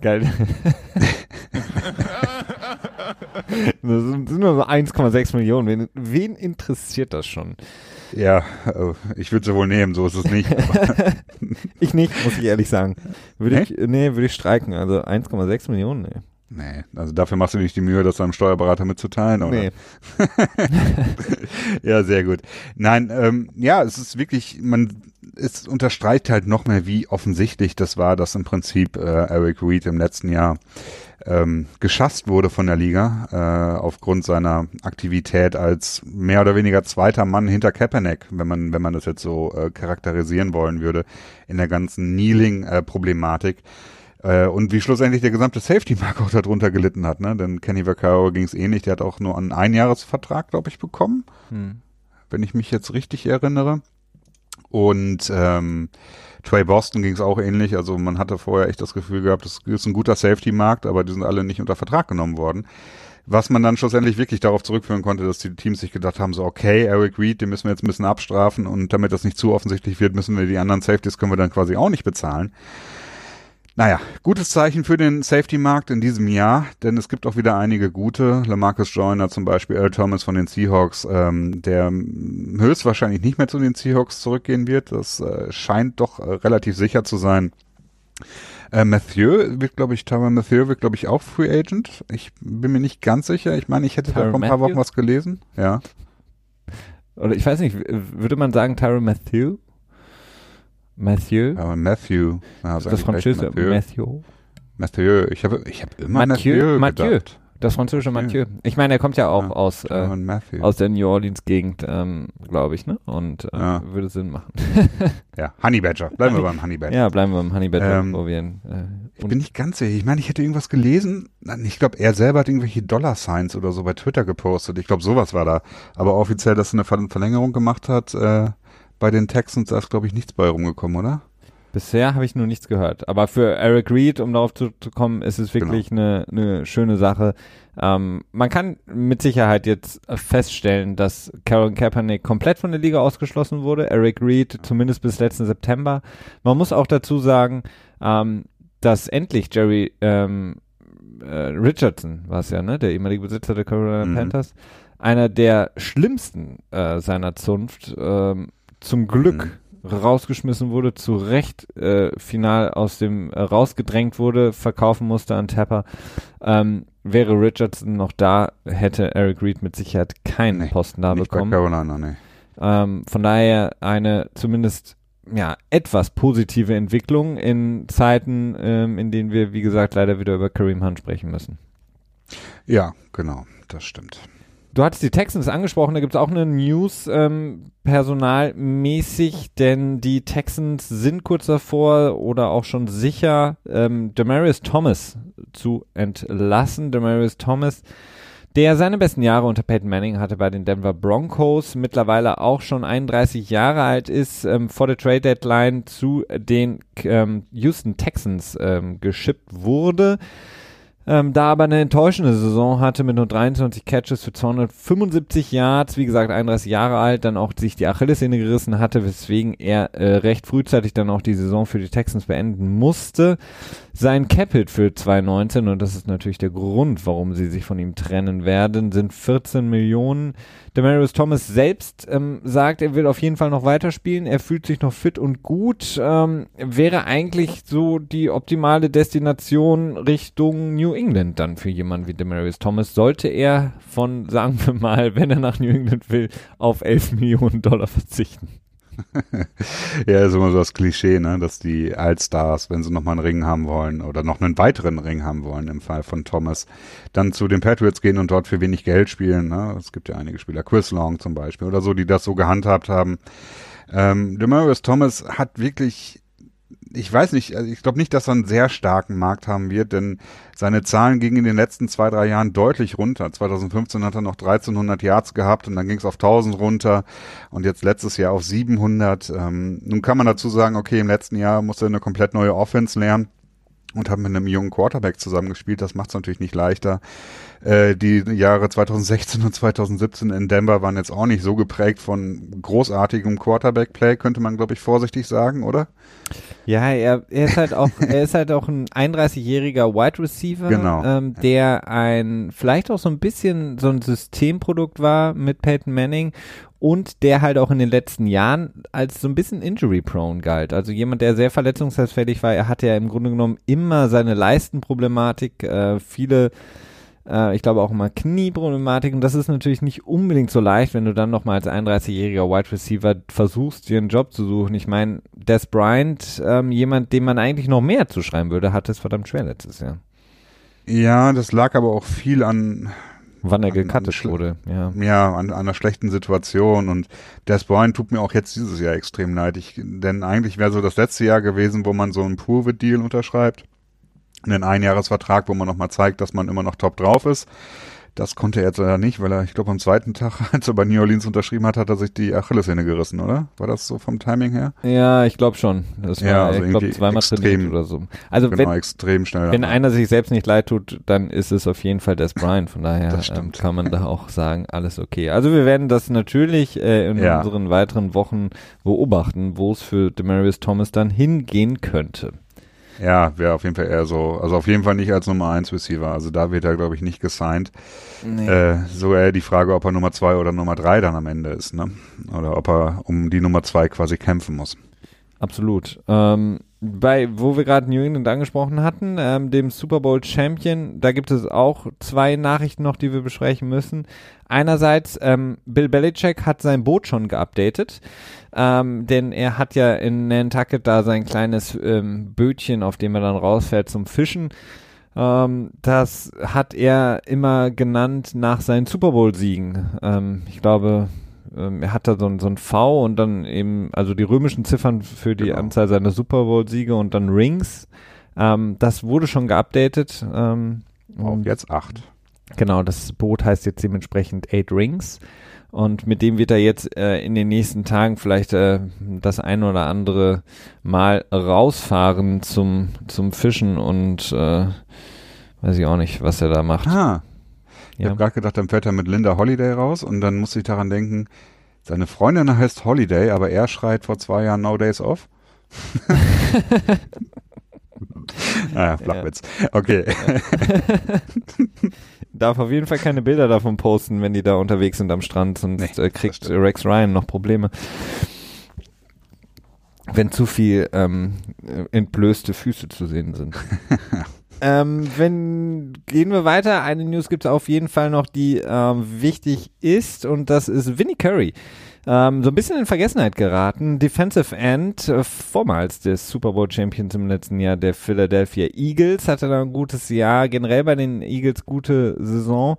Speaker 1: geil. [LAUGHS] das sind nur so 1,6 Millionen. Wen, wen interessiert das schon?
Speaker 2: Ja, äh, ich würde sie wohl nehmen, so ist es nicht. [LAUGHS]
Speaker 1: ich nicht, muss ich ehrlich sagen. Würde ich, nee, würde ich streiken. Also 1,6 Millionen, nee.
Speaker 2: Nee, also dafür machst du nicht die Mühe, das deinem Steuerberater mitzuteilen, oder? Nee. [LAUGHS] ja, sehr gut. Nein, ähm, ja, es ist wirklich, man, es unterstreicht halt noch mehr, wie offensichtlich das war, dass im Prinzip äh, Eric Reed im letzten Jahr ähm, geschasst wurde von der Liga äh, aufgrund seiner Aktivität als mehr oder weniger zweiter Mann hinter Kaepernick, wenn man wenn man das jetzt so äh, charakterisieren wollen würde in der ganzen Kneeling-Problematik. Äh, und wie schlussendlich der gesamte Safety-Markt auch darunter gelitten hat, ne? Denn Kenny Vaccaro ging es ähnlich, der hat auch nur einen Einjahresvertrag, glaube ich, bekommen, hm. wenn ich mich jetzt richtig erinnere. Und ähm, Trey Boston ging es auch ähnlich. Also man hatte vorher echt das Gefühl gehabt, das ist ein guter Safety-Markt, aber die sind alle nicht unter Vertrag genommen worden. Was man dann schlussendlich wirklich darauf zurückführen konnte, dass die Teams sich gedacht haben, so okay, Eric Reed, den müssen wir jetzt ein bisschen abstrafen und damit das nicht zu offensichtlich wird, müssen wir die anderen Safeties können wir dann quasi auch nicht bezahlen. Naja, gutes Zeichen für den Safety-Markt in diesem Jahr, denn es gibt auch wieder einige gute. Lamarcus Joyner zum Beispiel, Earl Thomas von den Seahawks, ähm, der höchstwahrscheinlich nicht mehr zu den Seahawks zurückgehen wird. Das äh, scheint doch äh, relativ sicher zu sein. Äh, Mathieu wird, glaube ich, Tyron Mathieu wird, glaube ich, auch Free Agent. Ich bin mir nicht ganz sicher. Ich meine, ich hätte Tyron da vor ein paar Wochen was gelesen. Ja.
Speaker 1: Oder ich weiß nicht, würde man sagen Tyron Matthew? Mathieu.
Speaker 2: Aber Matthew.
Speaker 1: Ja, das französische Mathieu.
Speaker 2: Mathieu. Ich habe ich hab immer Mathieu, Mathieu, Mathieu. gedacht.
Speaker 1: Das französische Mathieu. Ich meine, er kommt ja auch ja, aus, äh, aus der New Orleans-Gegend, ähm, glaube ich, ne? Und äh, ja. würde Sinn machen. [LAUGHS]
Speaker 2: ja, Honey Badger. Bleiben wir beim Honey Badger.
Speaker 1: Ja, bleiben wir beim Honey Badger, ähm, wo wir
Speaker 2: äh, Ich bin nicht ganz sicher. Ich meine, ich hätte irgendwas gelesen. Ich glaube, er selber hat irgendwelche Dollar-Signs oder so bei Twitter gepostet. Ich glaube, sowas war da. Aber offiziell, dass er eine Verlängerung gemacht hat, äh, bei den Texans ist, glaube ich, nichts bei rumgekommen, oder?
Speaker 1: Bisher habe ich nur nichts gehört. Aber für Eric Reed, um darauf zu, zu kommen, ist es wirklich genau. eine, eine schöne Sache. Ähm, man kann mit Sicherheit jetzt feststellen, dass Karen Kaepernick komplett von der Liga ausgeschlossen wurde. Eric Reed zumindest bis letzten September. Man muss auch dazu sagen, ähm, dass endlich Jerry ähm, äh, Richardson, war es ja, ne, der ehemalige Besitzer der Carolina mhm. Panthers, einer der schlimmsten äh, seiner Zunft, ähm, zum Glück mhm. rausgeschmissen wurde, zu Recht äh, final aus dem äh, rausgedrängt wurde, verkaufen musste an Tapper. Ähm, wäre Richardson noch da, hätte Eric Reed mit Sicherheit keinen nee, Posten da nicht bekommen. Bei Carolina, nee. Ähm, von daher eine zumindest ja etwas positive Entwicklung in Zeiten, ähm, in denen wir wie gesagt leider wieder über Kareem Hunt sprechen müssen.
Speaker 2: Ja, genau, das stimmt.
Speaker 1: Du hattest die Texans angesprochen, da gibt es auch eine News ähm, personalmäßig, denn die Texans sind kurz davor oder auch schon sicher, ähm, Demarius Thomas zu entlassen. Demarius Thomas, der seine besten Jahre unter Peyton Manning hatte bei den Denver Broncos, mittlerweile auch schon 31 Jahre alt ist, ähm, vor der Trade Deadline zu den ähm, Houston Texans ähm, geschippt wurde. Ähm, da aber eine enttäuschende Saison hatte mit nur 23 Catches für 275 Yards, wie gesagt 31 Jahre alt, dann auch sich die Achillessehne gerissen hatte, weswegen er äh, recht frühzeitig dann auch die Saison für die Texans beenden musste. Sein Capit für 2019, und das ist natürlich der Grund, warum sie sich von ihm trennen werden, sind 14 Millionen. Demarius Thomas selbst ähm, sagt, er will auf jeden Fall noch weiterspielen. Er fühlt sich noch fit und gut. Ähm, wäre eigentlich so die optimale Destination Richtung New England dann für jemanden wie Demarius Thomas. Sollte er von, sagen wir mal, [LAUGHS] wenn er nach New England will, auf 11 Millionen Dollar verzichten. [LAUGHS]
Speaker 2: ja, ist immer so das Klischee, ne, dass die Allstars, wenn sie noch mal einen Ring haben wollen oder noch einen weiteren Ring haben wollen, im Fall von Thomas, dann zu den Patriots gehen und dort für wenig Geld spielen. Ne? Es gibt ja einige Spieler, Chris Long zum Beispiel oder so, die das so gehandhabt haben. Ähm, Demarius Thomas hat wirklich ich weiß nicht, also ich glaube nicht, dass er einen sehr starken Markt haben wird, denn seine Zahlen gingen in den letzten zwei, drei Jahren deutlich runter. 2015 hat er noch 1300 Yards gehabt und dann ging es auf 1000 runter und jetzt letztes Jahr auf 700. Ähm, nun kann man dazu sagen, okay, im letzten Jahr musste er eine komplett neue Offense lernen und hat mit einem jungen Quarterback zusammengespielt. Das macht es natürlich nicht leichter. Äh, die Jahre 2016 und 2017 in Denver waren jetzt auch nicht so geprägt von großartigem Quarterback-Play, könnte man, glaube ich, vorsichtig sagen, oder?
Speaker 1: Ja, er, er ist halt auch, [LAUGHS] er ist halt auch ein 31-jähriger Wide Receiver,
Speaker 2: Genau.
Speaker 1: ähm, der ein vielleicht auch so ein bisschen so ein Systemprodukt war mit Peyton Manning und der halt auch in den letzten Jahren als so ein bisschen injury-prone galt. Also jemand, der sehr verletzungsfällig war. Er hatte ja im Grunde genommen immer seine Leistenproblematik, äh, viele äh, ich glaube auch immer Knieproblematik und das ist natürlich nicht unbedingt so leicht, wenn du dann nochmal als 31-jähriger Wide Receiver versuchst, dir einen Job zu suchen. Ich meine, Des Bryant, ähm, jemand, dem man eigentlich noch mehr zuschreiben würde, hat es verdammt schwer letztes Jahr.
Speaker 2: Ja, das lag aber auch viel an,
Speaker 1: Wann er
Speaker 2: Schl-
Speaker 1: wurde, ja.
Speaker 2: ja, an, an einer schlechten Situation und Des Bryant tut mir auch jetzt dieses Jahr extrem leid. Ich, denn eigentlich wäre so das letzte Jahr gewesen, wo man so einen Prove-It-Deal unterschreibt. Einen Einjahresvertrag, wo man nochmal zeigt, dass man immer noch top drauf ist. Das konnte er jetzt leider nicht, weil er, ich glaube, am zweiten Tag, [LAUGHS] als er bei New Orleans unterschrieben hat, hat er sich die Achillessehne gerissen, oder? War das so vom Timing her?
Speaker 1: Ja, ich glaube schon. Das war,
Speaker 2: Ja, also
Speaker 1: ich glaube, zweimal
Speaker 2: extrem-
Speaker 1: oder so. Also
Speaker 2: genau,
Speaker 1: wenn,
Speaker 2: extrem schnell.
Speaker 1: wenn einer sich selbst nicht leid tut, dann ist es auf jeden Fall Des Bryant. Von daher ähm, kann man da auch sagen, alles okay. Also wir werden das natürlich äh, in
Speaker 2: Ja.
Speaker 1: unseren weiteren Wochen beobachten, wo es für Demarius Thomas dann hingehen könnte.
Speaker 2: Ja, wäre auf jeden Fall eher so, also auf jeden Fall nicht als Nummer 1 Receiver. Also da wird er, glaube ich, nicht gesigned.
Speaker 1: Nee.
Speaker 2: Äh, so eher die Frage, ob er Nummer 2 oder Nummer 3 dann am Ende ist, ne? Oder ob er um die Nummer 2 quasi kämpfen muss.
Speaker 1: Absolut. Ähm, bei, wo wir gerade New England angesprochen hatten, ähm, dem Super Bowl Champion, da gibt es auch zwei Nachrichten noch, die wir besprechen müssen. Einerseits, ähm, Bill Belichick hat sein Boot schon geupdatet, ähm, denn er hat ja in Nantucket da sein kleines ähm, Bötchen, auf dem er dann rausfährt zum Fischen. Ähm, das hat er immer genannt nach seinen Super Bowl-Siegen. Ähm, ich glaube, ähm, er hat da so ein, so ein V und dann eben, also die römischen Ziffern für die
Speaker 2: Genau.
Speaker 1: Anzahl seiner Super Bowl-Siege und dann Rings. Ähm, das wurde schon geupdatet.
Speaker 2: Auf
Speaker 1: und
Speaker 2: jetzt 8.
Speaker 1: Genau, das Boot heißt jetzt dementsprechend Eight Rings. Und mit dem wird er jetzt äh, in den nächsten Tagen vielleicht äh, das ein oder andere Mal rausfahren zum, zum Fischen und äh, weiß ich auch nicht, was er da macht.
Speaker 2: Ah, ich
Speaker 1: Ja.
Speaker 2: habe gerade gedacht, dann fährt er mit Linda Holiday raus und dann musste ich daran denken, seine Freundin heißt Holiday, aber er schreit vor zwei Jahren No Days Off. [LAUGHS] [LAUGHS] ah, Flachwitz. Okay.
Speaker 1: Darf auf jeden Fall keine Bilder davon posten, wenn die da unterwegs sind am Strand, sonst
Speaker 2: Nee,
Speaker 1: äh, kriegt
Speaker 2: stimmt.
Speaker 1: Rex Ryan noch Probleme. Wenn zu viel ähm, äh, entblößte Füße zu sehen sind. [LAUGHS] ähm, wenn gehen wir weiter. Eine News gibt es auf jeden Fall noch, die ähm, wichtig ist und das ist Vinnie Curry. Ähm, so ein bisschen in Vergessenheit geraten. Defensive End, äh, vormals des Super Bowl Champions im letzten Jahr der Philadelphia Eagles, hatte da ein gutes Jahr, generell bei den Eagles gute Saison.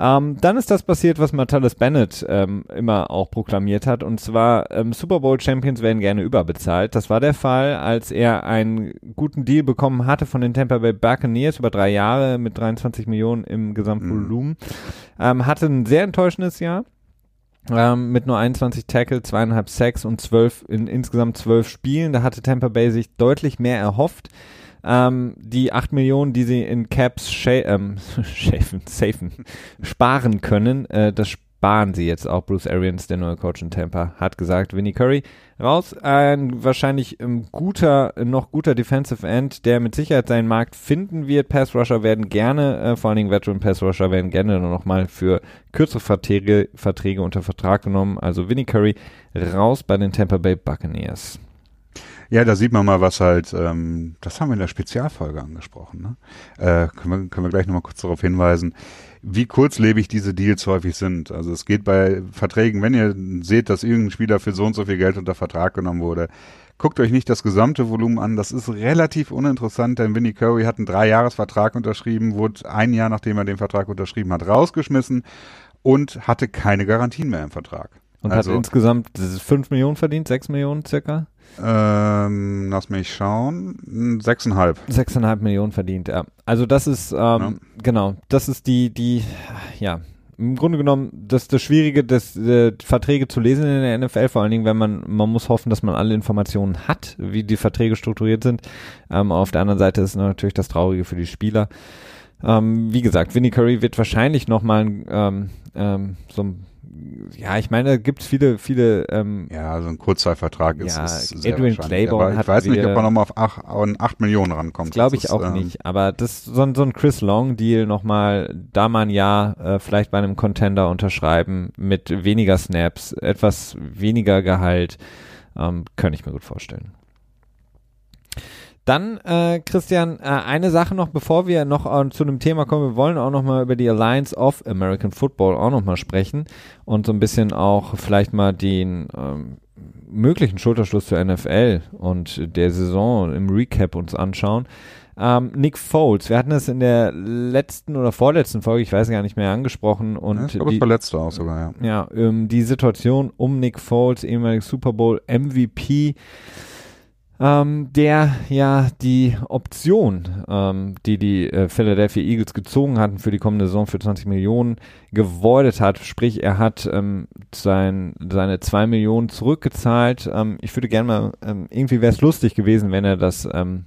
Speaker 1: Ähm, dann ist das passiert, was Martellus Bennett ähm, immer auch proklamiert hat, und zwar ähm, Super Bowl Champions werden gerne überbezahlt. Das war der Fall, als er einen guten Deal bekommen hatte von den Tampa Bay Buccaneers über drei Jahre mit 23 Millionen im Gesamtvolumen. Ähm, hatte ein sehr enttäuschendes Jahr. Ähm, mit nur 21 Tackle, zweieinhalb Sacks und zwölf in insgesamt zwölf Spielen. Da hatte Tampa Bay sich deutlich mehr erhofft. Ähm, die 8 Millionen, die sie in Caps ähm, [LAUGHS] schafen, safen, sparen können, äh, das sparen sie jetzt auch. Bruce Arians, der neue Coach in Tampa, hat gesagt, Vinnie Curry raus. Ein wahrscheinlich ähm, guter, noch guter Defensive End, der mit Sicherheit seinen Markt finden wird. Pass Rusher werden gerne, äh, vor allen Dingen Veteran Pass Rusher werden gerne noch mal für kürzere Verträge, Verträge unter Vertrag genommen. Also Vinnie Curry raus bei den Tampa Bay Buccaneers.
Speaker 2: Ja, da sieht man mal, was halt, ähm, das haben wir in der Spezialfolge angesprochen. Ne? Äh, können, wir, können wir gleich nochmal kurz darauf hinweisen, wie kurzlebig diese Deals häufig sind. Also es geht bei Verträgen, wenn ihr seht, dass irgendein Spieler für so und so viel Geld unter Vertrag genommen wurde, guckt euch nicht das gesamte Volumen an. Das ist relativ uninteressant, denn Vinnie Curry hat einen Dreijahresvertrag unterschrieben, wurde ein Jahr nachdem er den Vertrag unterschrieben hat, rausgeschmissen und hatte keine Garantien mehr im Vertrag.
Speaker 1: Und
Speaker 2: also,
Speaker 1: hat insgesamt 5 Millionen verdient, 6 Millionen circa?
Speaker 2: Ähm, lass mich schauen. Sechseinhalb.
Speaker 1: Sechseinhalb Millionen verdient, ja. Also das ist, ähm, ja. genau, das ist die, die, ja, im Grunde genommen, das das Schwierige, das äh, Verträge zu lesen in der NFL, vor allen Dingen, wenn man, man muss hoffen, dass man alle Informationen hat, wie die Verträge strukturiert sind. Ähm, auf der anderen Seite ist natürlich das Traurige für die Spieler. Ähm, wie gesagt, Vinnie Curry wird wahrscheinlich nochmal ähm, ähm, so ein ja, ich meine, da gibt es viele, viele. Ähm,
Speaker 2: ja, so ein Kurzzeitvertrag ist,
Speaker 1: ja,
Speaker 2: ist
Speaker 1: sehr Adrian Claiborne
Speaker 2: aber Ich weiß nicht, ob man nochmal auf 8, 8 Millionen rankommt.
Speaker 1: Glaube ich ist, auch ähm, nicht. Aber das so, ein, so ein Chris Long Deal nochmal, da mal ein Jahr äh, vielleicht bei einem Contender unterschreiben mit weniger Snaps, etwas weniger Gehalt, ähm, könnte ich mir gut vorstellen. Dann, äh, Christian, äh, eine Sache noch, bevor wir noch äh, zu einem Thema kommen. Wir wollen auch noch mal über die Alliance of American Football auch noch mal sprechen und so ein bisschen auch vielleicht mal den ähm, möglichen Schulterschluss zur NFL und der Saison im Recap uns anschauen. Ähm, Nick Foles, wir hatten das in der letzten oder vorletzten Folge, ich weiß gar nicht mehr, angesprochen. Und
Speaker 2: ja, ich glaube,
Speaker 1: die,
Speaker 2: das letzte auch sogar,
Speaker 1: ja. Ja, ähm, die Situation um Nick Foles, ehemaliger Super Bowl MVP, ähm, der ja die Option, ähm, die die äh, Philadelphia Eagles gezogen hatten für die kommende Saison für 20 Millionen, gewoidet hat. Sprich, er hat ähm, sein, seine 2 Millionen zurückgezahlt. Ähm, ich würde gerne mal, ähm, irgendwie wäre es lustig gewesen, wenn er das ähm,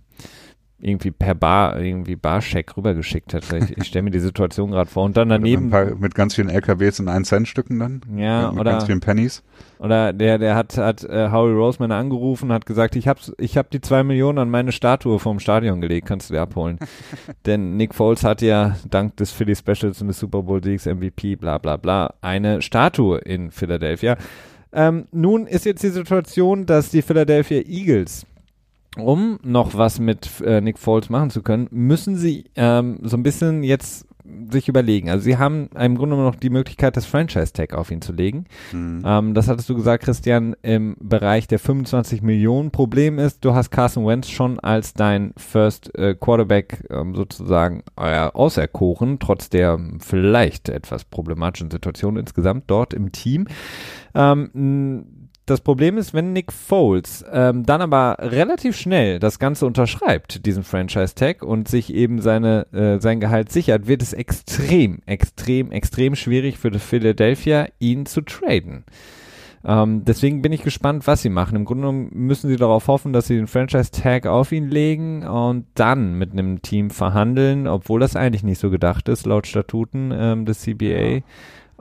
Speaker 1: irgendwie per Bar, irgendwie Barscheck rübergeschickt hat. Ich, stelle mir die Situation gerade vor. Und dann daneben.
Speaker 2: Paar, mit ganz vielen LKWs in 1 Cent Stücken dann?
Speaker 1: Ja,
Speaker 2: mit
Speaker 1: oder.
Speaker 2: ganz vielen Pennies.
Speaker 1: Oder der, der hat, hat äh, Howie Roseman angerufen und hat gesagt, ich hab's, ich hab die zwei Millionen an meine Statue vom Stadion gelegt, kannst du dir abholen. [LAUGHS] Denn Nick Foles hat ja dank des Philly Specials und des Super Bowl Siegs MVP, bla bla bla, eine Statue in Philadelphia. Ähm, nun ist jetzt die Situation, dass die Philadelphia Eagles um noch was mit äh, Nick Foles machen zu können, müssen sie ähm, so ein bisschen jetzt sich überlegen. Also sie haben im Grunde noch die Möglichkeit, das Franchise-Tag auf ihn zu legen. Mhm. Ähm, das hattest du gesagt, Christian, im Bereich der 25 Millionen. Problem ist, du hast Carson Wentz schon als dein First äh, Quarterback ähm, sozusagen äh, auserkoren, trotz der vielleicht etwas problematischen Situation insgesamt dort im Team. Ähm, das Problem ist, wenn Nick Foles ähm, dann aber relativ schnell das Ganze unterschreibt, diesen Franchise-Tag, und sich eben seine, äh, sein Gehalt sichert, wird es extrem, extrem, extrem schwierig für Philadelphia, ihn zu traden. Ähm, deswegen bin ich gespannt, was sie machen. Im Grunde genommen müssen sie darauf hoffen, dass sie den Franchise-Tag auf ihn legen und dann mit einem Team verhandeln, obwohl das eigentlich nicht so gedacht ist, laut Statuten ähm, des CBA. Ja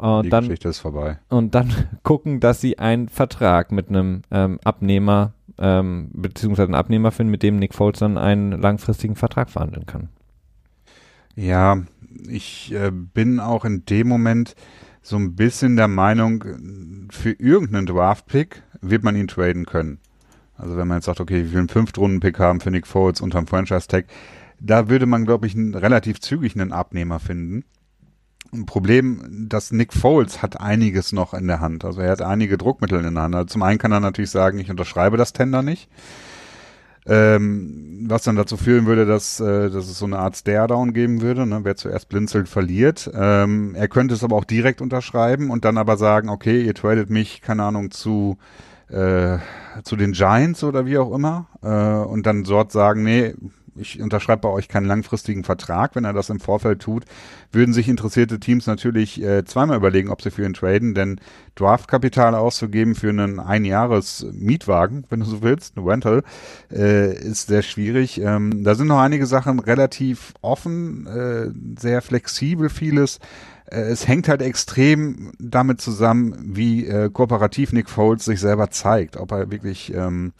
Speaker 1: und
Speaker 2: die
Speaker 1: dann,
Speaker 2: Geschichte ist vorbei.
Speaker 1: Und dann [LAUGHS] gucken, dass sie einen Vertrag mit einem ähm, Abnehmer, ähm, beziehungsweise einen Abnehmer finden, mit dem Nick Foles dann einen langfristigen Vertrag verhandeln kann.
Speaker 2: Ja, ich äh, bin auch in dem Moment so ein bisschen der Meinung, für irgendeinen Draft-Pick wird man ihn traden können. Also wenn man jetzt sagt, okay, ich will einen Fünftrunden-Pick haben für Nick Foles unterm Franchise-Tag, da würde man, glaube ich, einen, relativ zügig einen Abnehmer finden ein Problem, dass Nick Foles hat einiges noch in der Hand. Also er hat einige Druckmittel in der Hand. Also zum einen kann er natürlich sagen, ich unterschreibe das Tender nicht. Ähm, was dann dazu führen würde, dass, äh, dass es so eine Art Stare-Down geben würde. Ne? Wer zuerst blinzelt, verliert. Ähm, er könnte es aber auch direkt unterschreiben und dann aber sagen, okay, ihr tradet mich, keine Ahnung, zu, äh, zu den Giants oder wie auch immer. Äh, und dann dort sagen, nee, ich unterschreibe bei euch keinen langfristigen Vertrag, wenn er das im Vorfeld tut, würden sich interessierte Teams natürlich äh, zweimal überlegen, ob sie für ihn traden, denn Draftkapital auszugeben für einen Einjahres-Mietwagen, wenn du so willst, ein Rental, äh, ist sehr schwierig. Ähm, da sind noch einige Sachen relativ offen, äh, sehr flexibel vieles äh, es hängt halt extrem damit zusammen, wie äh, kooperativ Nick Foles sich selber zeigt. Ob er wirklich ähm,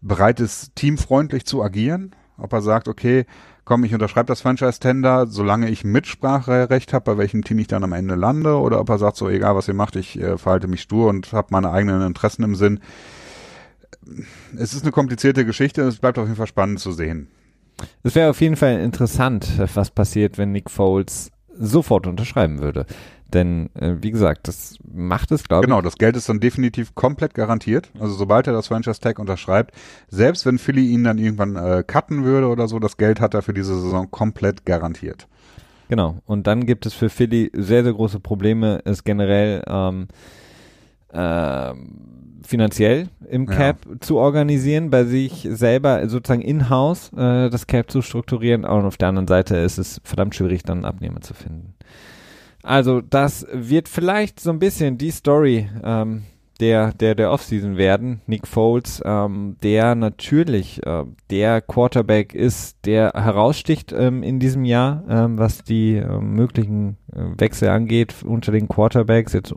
Speaker 2: bereit ist, teamfreundlich zu agieren, ob er sagt, okay, komm, ich unterschreibe das Franchise-Tender, solange ich Mitspracherecht habe, bei welchem Team ich dann am Ende lande, oder ob er sagt, so egal was ihr macht, ich äh, verhalte mich stur und habe meine eigenen Interessen im Sinn. Es ist eine komplizierte Geschichte, es bleibt auf jeden Fall spannend zu sehen.
Speaker 1: Es wäre auf jeden Fall interessant, was passiert, wenn Nick Foles sofort unterschreiben würde. Denn, äh, wie gesagt, das macht es, glaube
Speaker 2: ich. Genau, das Geld ist dann definitiv komplett garantiert. Also sobald er das Franchise Tag unterschreibt, selbst wenn Philly ihn dann irgendwann äh, cutten würde oder so, das Geld hat er für diese Saison komplett garantiert.
Speaker 1: Genau. Und dann gibt es für Philly sehr, sehr große Probleme, es generell ähm, äh, finanziell im Cap ja. zu organisieren, bei sich selber sozusagen in-house äh, das Cap zu strukturieren. Und auf der anderen Seite ist es verdammt schwierig, dann Abnehmer zu finden. Also das wird vielleicht so ein bisschen die Story ähm, der, der, der Offseason werden. Nick Foles, ähm, der natürlich äh, der Quarterback ist, der heraussticht ähm, in diesem Jahr, ähm, was die äh, möglichen äh, Wechsel angeht unter den Quarterbacks. Jetzt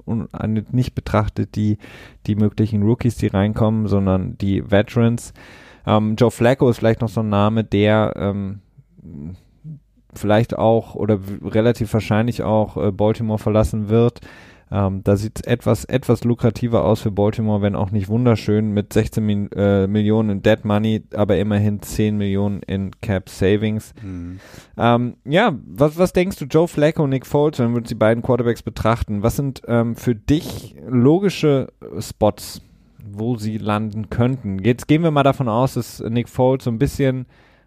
Speaker 1: nicht betrachtet die, die möglichen Rookies, die reinkommen, sondern die Veterans. Ähm, Joe Flacco ist vielleicht noch so ein Name, der ähm, vielleicht auch oder relativ wahrscheinlich auch äh, Baltimore verlassen wird. Ähm, da sieht es etwas, etwas lukrativer aus für Baltimore, wenn auch nicht wunderschön mit 16 Mi äh, Millionen in Dead Money, aber immerhin 10 Millionen in Cap Savings. Mhm. Ähm, ja, was, was denkst du, Joe Flacco und Nick Foles, wenn wir uns die beiden Quarterbacks betrachten, was sind ähm, für dich logische Spots, wo sie landen könnten? Jetzt gehen wir mal davon aus, dass Nick Foles so ein bisschen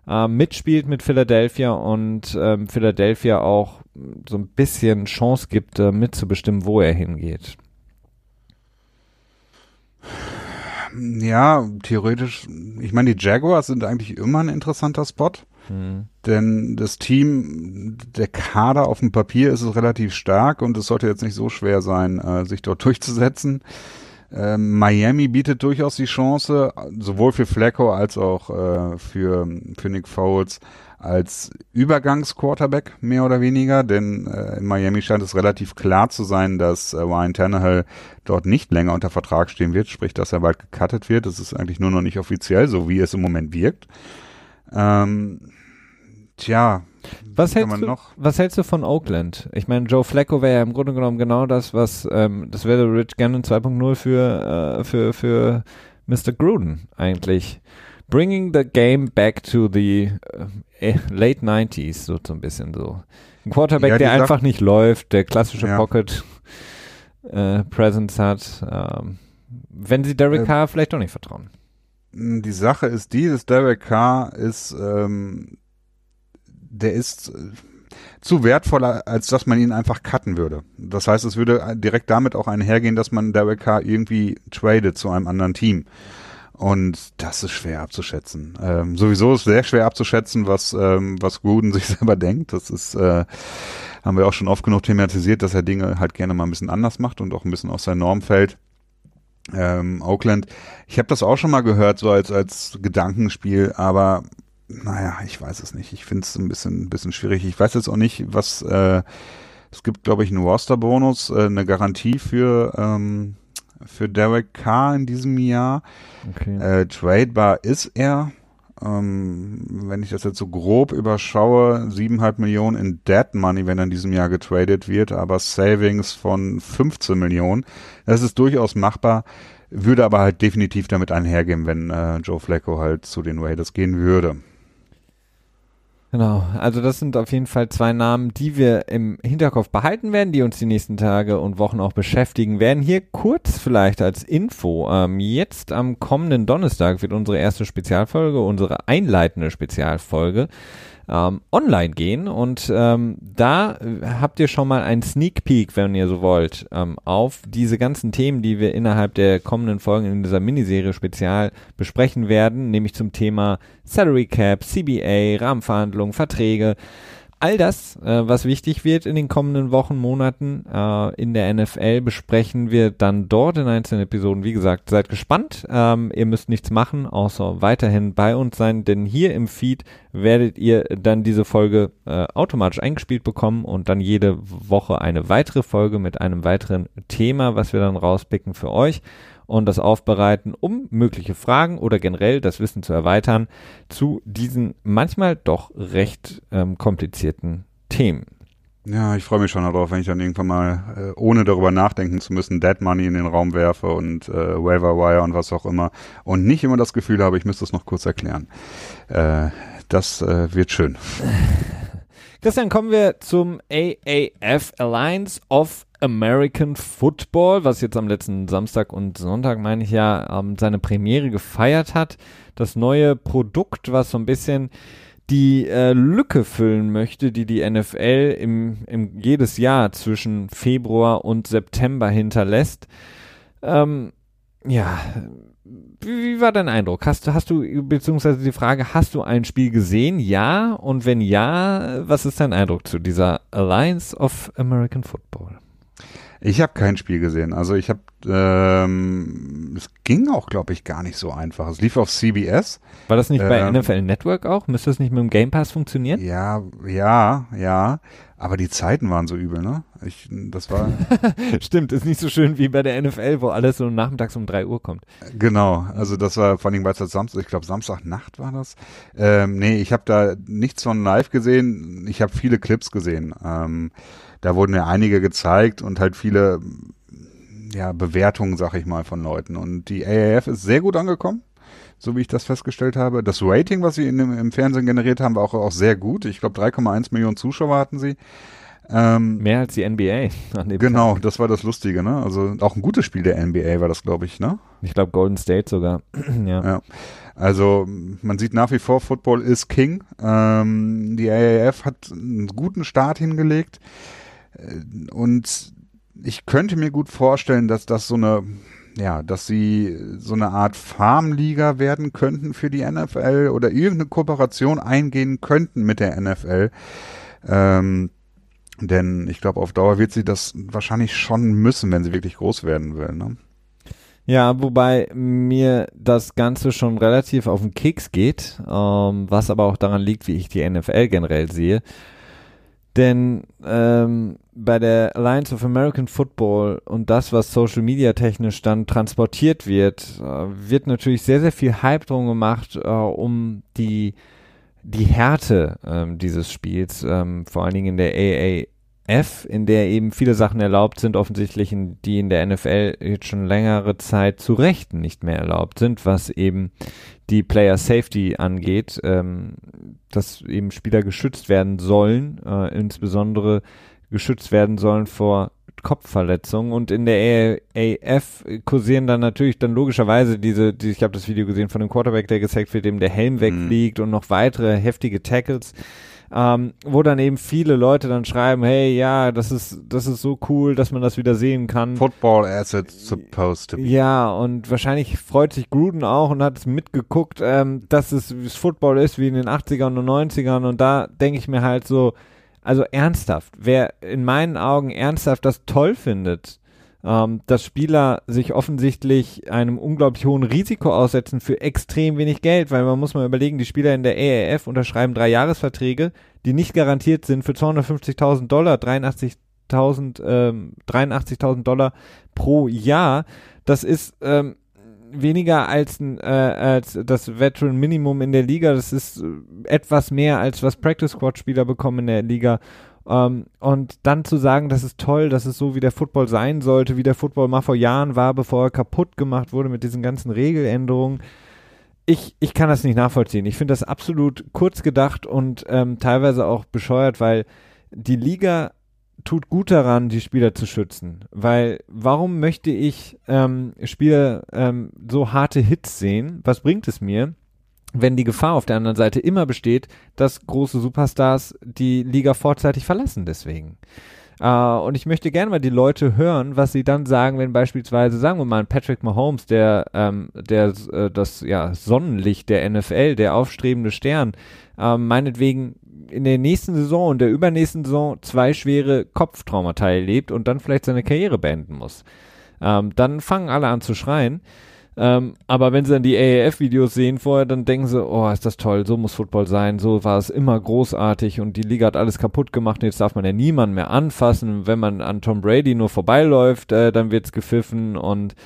Speaker 1: äh, mitspielt mit Philadelphia und ähm, Philadelphia auch so ein bisschen Chance gibt, äh, mitzubestimmen, wo er hingeht.
Speaker 2: Ja, theoretisch, ich meine, die Jaguars sind eigentlich immer ein interessanter Spot. Hm. Denn das Team, der Kader auf dem Papier ist es relativ stark und es sollte jetzt nicht so schwer sein, äh, sich dort [LAUGHS] durchzusetzen. Ähm, Miami bietet durchaus die Chance, sowohl für Flacco als auch äh, für, für Nick Foles als Übergangsquarterback mehr oder weniger, denn äh, in Miami scheint es relativ klar zu sein, dass äh, Ryan Tannehill dort nicht länger unter Vertrag stehen wird, sprich, dass er bald gecuttet wird. Das ist eigentlich nur noch nicht offiziell, so wie es im Moment wirkt. Ähm, tja,
Speaker 1: was hältst, du, was hältst du von Oakland? Ich meine, Joe Flacco wäre ja im Grunde genommen genau das, was ähm, das wäre Rich Gannon 2.0 für, äh, für, für Mr. Gruden eigentlich. Bringing the game back to the äh, late 90s, so, so ein bisschen so. Ein Quarterback, ja, der einfach nicht läuft, der klassische ja. Pocket äh, Presence hat. Ähm, wenn sie Derek äh, Carr vielleicht doch nicht vertrauen.
Speaker 2: Die Sache ist die, dass Derek Carr ist ähm, der ist äh, zu wertvoller, als dass man ihn einfach cutten würde. Das heißt, es würde direkt damit auch einhergehen, dass man Derek Carr irgendwie tradet zu einem anderen Team. Und das ist schwer abzuschätzen. Ähm, sowieso ist sehr schwer abzuschätzen, was, ähm, was Gruden [LAUGHS] sich selber denkt. Das ist, äh, haben wir auch schon oft genug thematisiert, dass er Dinge halt gerne mal ein bisschen anders macht und auch ein bisschen aus seiner Norm fällt. Ähm, Oakland, ich habe das auch schon mal gehört, so als, als Gedankenspiel, aber naja, ich weiß es nicht. Ich finde es ein bisschen, ein bisschen schwierig. Ich weiß jetzt auch nicht, was, äh, es gibt, glaube ich, einen Roster-Bonus, äh, eine Garantie für, ähm, für Derek Carr in diesem Jahr. Okay. Äh, tradebar ist er. Ähm, wenn ich das jetzt so grob überschaue, siebeneinhalb Millionen in Dead Money, wenn er in diesem Jahr getradet wird, aber Savings von 15 Millionen. Das ist durchaus machbar, würde aber halt definitiv damit einhergehen, wenn äh, Joe Flacco halt zu den Raiders gehen würde.
Speaker 1: Genau, also das sind auf jeden Fall zwei Namen, die wir im Hinterkopf behalten werden, die uns die nächsten Tage und Wochen auch beschäftigen werden. Hier kurz vielleicht als Info, ähm, jetzt am kommenden Donnerstag wird unsere erste Spezialfolge, unsere einleitende Spezialfolge ähm, online gehen. Und ähm, da habt ihr schon mal einen Sneak Peek, wenn ihr so wollt, ähm, auf diese ganzen Themen, die wir innerhalb der kommenden Folgen in dieser Miniserie spezial besprechen werden, nämlich zum Thema Salary Cap, CBA, Rahmenverhandlungen, Verträge all das, äh, was wichtig wird in den kommenden Wochen, Monaten äh, in der NFL, besprechen wir dann dort in einzelnen Episoden. Wie gesagt, seid gespannt. Ähm, ihr müsst nichts machen, außer weiterhin bei uns sein, denn hier im Feed werdet ihr dann diese Folge äh, automatisch eingespielt bekommen und dann jede Woche eine weitere Folge mit einem weiteren Thema, was wir dann rauspicken für euch und das aufbereiten, um mögliche Fragen oder generell das Wissen zu erweitern zu diesen manchmal doch recht ähm, komplizierten Themen.
Speaker 2: Ja, ich freue mich schon darauf, wenn ich dann irgendwann mal, äh, ohne darüber nachdenken zu müssen, Dead Money in den Raum werfe und äh, Waiver Wire und was auch immer und nicht immer das Gefühl habe, ich müsste es noch kurz erklären. Äh, das äh, wird schön. [LAUGHS]
Speaker 1: Christian, kommen wir zum AAF Alliance of American Football, was jetzt am letzten Samstag und Sonntag, meine ich ja, ähm, seine Premiere gefeiert hat. Das neue Produkt, was so ein bisschen die äh, Lücke füllen möchte, die die NFL im, im jedes Jahr zwischen Februar und September hinterlässt. Ähm, ja, wie, wie, war dein Eindruck? Hast, hast du, beziehungsweise die Frage, hast du ein Spiel gesehen? Ja. Und wenn ja, was ist dein Eindruck zu dieser Alliance of American Football?
Speaker 2: Ich habe kein Spiel gesehen. Also ich habe, ähm, es ging auch, glaube ich, gar nicht so einfach. Es lief auf CBS.
Speaker 1: War das nicht ähm, bei NFL Network auch? Müsste das nicht mit dem Game Pass funktionieren?
Speaker 2: Ja, ja, ja. Aber die Zeiten waren so übel, ne? Ich, das war. [LAUGHS]
Speaker 1: Stimmt, ist nicht so schön wie bei der NFL, wo alles so nachmittags um drei Uhr kommt.
Speaker 2: Genau, also das war vor allem, weil es Samstag, ich glaube Samstagnacht war das. Ähm, nee, ich habe da nichts von live gesehen. Ich habe viele Clips gesehen. Ähm, da wurden ja einige gezeigt und halt viele ja, Bewertungen, sag ich mal, von Leuten. Und die AAF ist sehr gut angekommen, so wie ich das festgestellt habe. Das Rating, was sie in, im Fernsehen generiert haben, war auch, auch sehr gut. Ich glaube, 3,1 Millionen Zuschauer hatten sie.
Speaker 1: Ähm, Mehr als die NBA. [LAUGHS]
Speaker 2: genau, Tag. das war das Lustige, ne? Also auch ein gutes Spiel der NBA war das, glaube ich, ne?
Speaker 1: Ich glaube Golden State sogar. [CLEARS THROAT] ja.
Speaker 2: ja. Also man sieht nach wie vor, Football ist King. Ähm, die AAF hat einen guten Start hingelegt. Äh, und ich könnte mir gut vorstellen, dass das so eine, ja, dass sie so eine Art Farmliga werden könnten für die NFL oder irgendeine Kooperation eingehen könnten mit der NFL. Ähm, denn ich glaube, auf Dauer wird sie das wahrscheinlich schon müssen, wenn sie wirklich groß werden will. Ne?
Speaker 1: Ja, wobei mir das Ganze schon relativ auf den Keks geht, ähm, was aber auch daran liegt, wie ich die NFL generell sehe. Denn ähm, bei der Alliance of American Football und das, was Social Media technisch dann transportiert wird, äh, wird natürlich sehr, sehr viel Hype drum gemacht, äh, um die, die Härte ähm, dieses Spiels, ähm, vor allen Dingen in der AAF, in der eben viele Sachen erlaubt sind, offensichtlich, die in der NFL jetzt schon längere Zeit zu Recht nicht mehr erlaubt sind, was eben die Player Safety angeht, ähm, dass eben Spieler geschützt werden sollen, äh, insbesondere geschützt werden sollen vor Kopfverletzungen und in der AF kursieren dann natürlich dann logischerweise diese, die, ich habe das Video gesehen von dem Quarterback, der gesackt wird, dem der Helm wegfliegt mhm. und noch weitere heftige Tackles ähm, wo dann eben viele Leute dann schreiben, hey, ja, das ist, das ist so cool, dass man das wieder sehen kann.
Speaker 2: Football as it's supposed to be.
Speaker 1: Ja, und wahrscheinlich freut sich Gruden auch und hat es mitgeguckt, ähm, dass es Football ist wie in den 80ern und 90ern und da denke ich mir halt so, also ernsthaft, wer in meinen Augen ernsthaft das toll findet, ähm, dass Spieler sich offensichtlich einem unglaublich hohen Risiko aussetzen für extrem wenig Geld, weil man muss mal überlegen, die Spieler in der ERF unterschreiben drei Jahresverträge, die nicht garantiert sind für 250.000 Dollar, 83.000 ähm, 83.000 Dollar pro Jahr. Das ist ähm, weniger als, äh, als das Veteran Minimum in der Liga. Das ist äh, etwas mehr als was Practice Squad Spieler bekommen in der Liga. Ähm, und dann zu sagen, das ist toll, dass es so wie der Football sein sollte, wie der Football mal vor Jahren war, bevor er kaputt gemacht wurde mit diesen ganzen Regeländerungen. Ich, ich kann das nicht nachvollziehen. Ich finde das absolut kurz gedacht und ähm, teilweise auch bescheuert, weil die Liga tut gut daran, die Spieler zu schützen. Weil warum möchte ich ähm, Spieler ähm, so harte Hits sehen? Was bringt es mir? wenn die Gefahr auf der anderen Seite immer besteht, dass große Superstars die Liga vorzeitig verlassen deswegen. Uh, und ich möchte gerne mal die Leute hören, was sie dann sagen, wenn beispielsweise, sagen wir mal, Patrick Mahomes, der, ähm, der äh, das ja, Sonnenlicht der NFL, der aufstrebende Stern, äh, meinetwegen in der nächsten Saison und der übernächsten Saison zwei schwere Kopftraumata erlebt und dann vielleicht seine Karriere beenden muss. Ähm, dann fangen alle an zu schreien. Ähm, aber wenn sie dann die AAF-Videos sehen vorher, dann denken sie, oh, ist das toll, so muss Football sein, so war es immer großartig und die Liga hat alles kaputt gemacht und jetzt darf man ja niemanden mehr anfassen. Wenn man an Tom Brady nur vorbeiläuft, äh, dann wird's gepfiffen und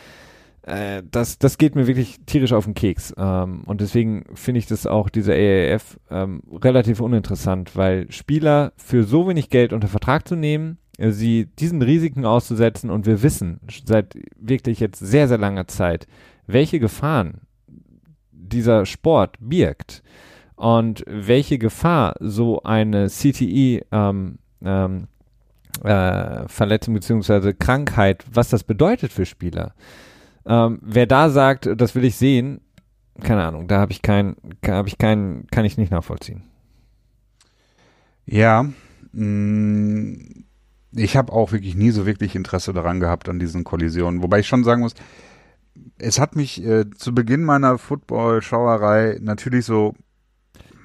Speaker 1: äh, das, das geht mir wirklich tierisch auf den Keks. Ähm, und deswegen finde ich das auch, diese AAF, ähm, relativ uninteressant, weil Spieler für so wenig Geld unter Vertrag zu nehmen, äh, sie diesen Risiken auszusetzen und wir wissen seit wirklich jetzt sehr, sehr langer Zeit, welche Gefahren dieser Sport birgt und welche Gefahr so eine CTE ähm, ähm, äh, Verletzung beziehungsweise Krankheit, was das bedeutet für Spieler. Ähm, wer da sagt, das will ich sehen, keine Ahnung, da habe ich kein, habe ich keinen, kann ich nicht nachvollziehen.
Speaker 2: Ja, mh, mm, ich habe auch wirklich nie so wirklich Interesse daran gehabt an diesen Kollisionen, wobei ich schon sagen muss, es hat mich äh, zu Beginn meiner Football-Schauerei natürlich so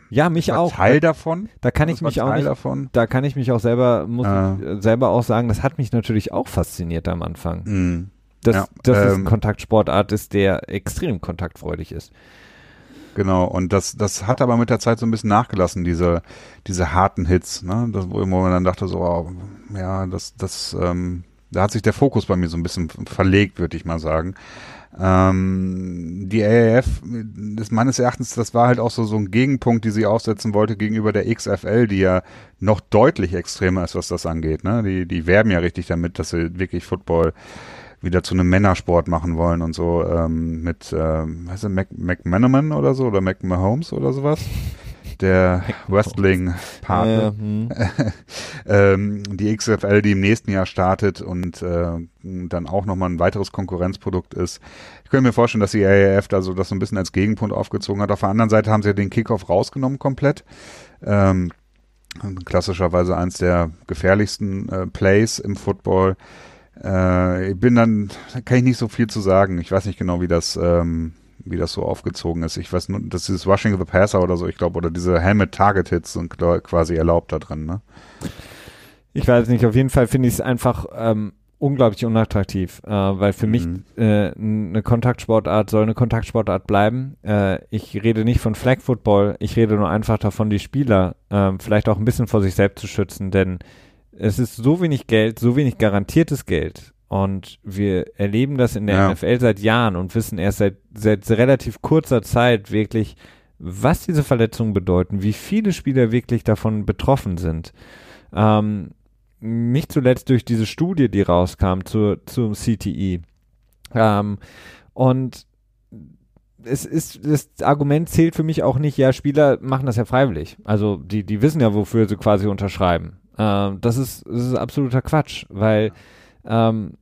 Speaker 1: ja, mich auch.
Speaker 2: Teil davon.
Speaker 1: Da kann ich mich auch nicht,
Speaker 2: davon.
Speaker 1: da kann ich mich auch selber, muss äh. ich selber auch sagen, das hat mich natürlich auch fasziniert am Anfang.
Speaker 2: Mm.
Speaker 1: Dass, ja, dass ähm, es ein Kontaktsportart ist, der extrem kontaktfreudig ist.
Speaker 2: Genau, und das, das hat aber mit der Zeit so ein bisschen nachgelassen, diese, diese harten Hits, ne? Das, wo man dann dachte, so, oh, ja, das, das, ähm, da hat sich der Fokus bei mir so ein bisschen verlegt, würde ich mal sagen. Ähm, die AAF ist meines Erachtens, das war halt auch so, so ein Gegenpunkt, die sie aufsetzen wollte gegenüber der XFL, die ja noch deutlich extremer ist, was das angeht. Ne? Die, die werben ja richtig damit, dass sie wirklich Football wieder zu einem Männersport machen wollen und so ähm, mit, ähm, heißt er Mac, McManaman oder so oder Mac Mahomes oder sowas der Wrestling-Partner. Hm. [LAUGHS] ähm, die XFL, die im nächsten Jahr startet und äh, dann auch nochmal ein weiteres Konkurrenzprodukt ist. Ich könnte mir vorstellen, dass die AAF da so das so ein bisschen als Gegenpunkt aufgezogen hat. Auf der anderen Seite haben sie ja den Kickoff rausgenommen komplett. Ähm, klassischerweise eins der gefährlichsten äh, Plays im Football. Äh, ich bin dann, kann ich nicht so viel zu sagen. Ich weiß nicht genau, wie das ähm, wie das so aufgezogen ist. Ich weiß nur, das ist Rushing the Passer oder so, ich glaube, oder diese Helmet Target Hits sind quasi erlaubt da drin, ne?
Speaker 1: Ich weiß nicht, auf jeden Fall finde ich es einfach ähm, unglaublich unattraktiv, äh, weil für mhm. mich äh, eine Kontaktsportart soll eine Kontaktsportart bleiben. Äh, ich rede nicht von Flag Football, ich rede nur einfach davon, die Spieler äh, vielleicht auch ein bisschen vor sich selbst zu schützen, denn es ist so wenig Geld, so wenig garantiertes Geld und wir erleben das in der ja. NFL seit Jahren und wissen erst seit, seit relativ kurzer Zeit wirklich, was diese Verletzungen bedeuten, wie viele Spieler wirklich davon betroffen sind. Ähm, nicht zuletzt durch diese Studie, die rauskam zu, zum CTE. Ähm, und es ist, das Argument zählt für mich auch nicht, ja, Spieler machen das ja freiwillig. Also die, die wissen ja, wofür sie quasi unterschreiben. Ähm, das, ist, das ist absoluter Quatsch, weil ähm,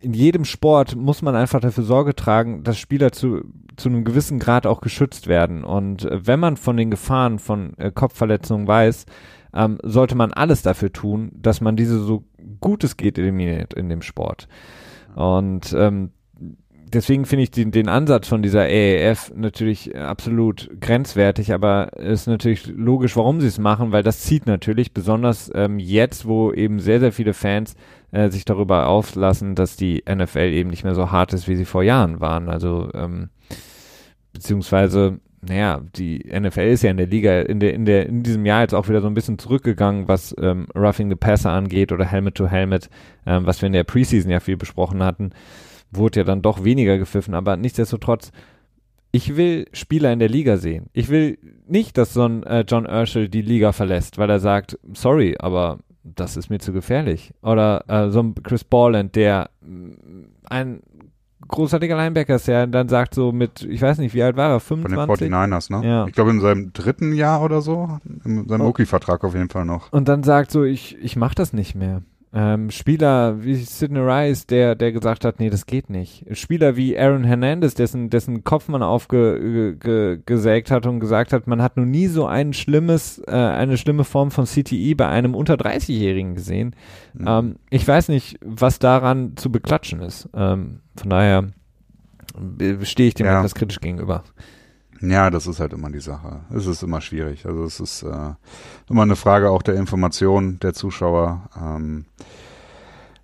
Speaker 1: in jedem Sport muss man einfach dafür Sorge tragen, dass Spieler zu, zu einem gewissen Grad auch geschützt werden. Und äh, wenn man von den Gefahren von äh, Kopfverletzungen weiß, ähm, sollte man alles dafür tun, dass man diese so gut es geht eliminiert in dem Sport. Und ähm, deswegen finde ich den, den Ansatz von dieser AAF natürlich absolut grenzwertig, aber ist natürlich logisch, warum sie es machen, weil das zieht natürlich, besonders ähm, jetzt, wo eben sehr, sehr viele Fans äh, sich darüber auflassen, dass die NFL eben nicht mehr so hart ist, wie sie vor Jahren waren. Also ähm, beziehungsweise naja, die NFL ist ja in der Liga in der in der in diesem Jahr jetzt auch wieder so ein bisschen zurückgegangen, was ähm, Roughing the Passer angeht oder Helmet to Helmet, ähm, was wir in der Preseason ja viel besprochen hatten wurde ja dann doch weniger gepfiffen, aber nichtsdestotrotz, ich will Spieler in der Liga sehen. Ich will nicht, dass so ein äh, John Urschel die Liga verlässt, weil er sagt, sorry, aber das ist mir zu gefährlich. Oder äh, so ein Chris Borland, der mm, ein großartiger Linebacker ist, der dann sagt so mit, ich weiß nicht, wie alt war er, 25?
Speaker 2: Von den 49ers, ne?
Speaker 1: Ja.
Speaker 2: Ich glaube in seinem dritten Jahr oder so, in seinem oh. Rookie-Vertrag auf jeden Fall noch.
Speaker 1: Und dann sagt so, ich, ich mach das nicht mehr Ähm, Spieler wie Sidney Rice, der, der gesagt hat, nee, das geht nicht. Spieler wie Aaron Hernandez, dessen, dessen Kopf man aufgesägt hat und gesagt hat, man hat noch nie so ein schlimmes, äh, eine schlimme Form von CTE bei einem unter 30-Jährigen gesehen. Mhm. Ähm, ich weiß nicht, was daran zu beklatschen ist. Ähm, von daher stehe ich dem ja. etwas kritisch gegenüber.
Speaker 2: Ja, das ist halt immer die Sache. Es ist immer schwierig. Also es ist äh, immer eine Frage auch der Information der Zuschauer ähm,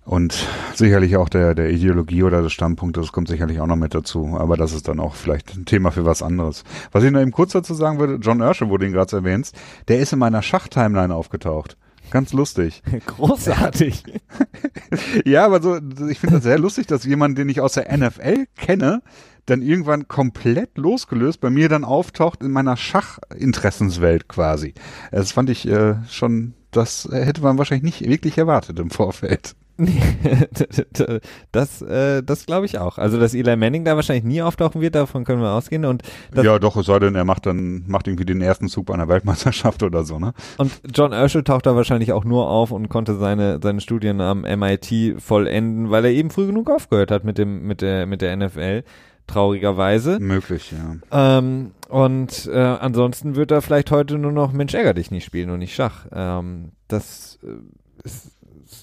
Speaker 2: und sicherlich auch der, der Ideologie oder des Standpunktes. Das kommt sicherlich auch noch mit dazu. Aber das ist dann auch vielleicht ein Thema für was anderes. Was ich noch eben kurz dazu sagen würde, John Ursher, wo du ihn gerade erwähnst, der ist in meiner Schachtimeline aufgetaucht. Ganz lustig. [LAUGHS]
Speaker 1: Großartig. [LAUGHS]
Speaker 2: ja, aber so, ich finde das sehr lustig, dass jemand, den ich aus der NFL kenne, dann irgendwann komplett losgelöst bei mir dann auftaucht in meiner Schachinteressenswelt quasi. Das fand ich äh, schon, das hätte man wahrscheinlich nicht wirklich erwartet im Vorfeld. Nee, [LAUGHS]
Speaker 1: das, äh, das glaube ich auch. Also, dass Eli Manning da wahrscheinlich nie auftauchen wird, davon können wir ausgehen. Und
Speaker 2: ja, doch, es sei denn, er macht dann, macht irgendwie den ersten Zug bei einer Weltmeisterschaft oder so, ne?
Speaker 1: Und John Urschel taucht da wahrscheinlich auch nur auf und konnte seine, seine Studien am MIT vollenden, weil er eben früh genug aufgehört hat mit dem, mit der, mit der NFL traurigerweise.
Speaker 2: Möglich, ja.
Speaker 1: Ähm, und äh, ansonsten wird er vielleicht heute nur noch Mensch ärger dich nicht spielen und nicht Schach. Ähm, das äh, ist,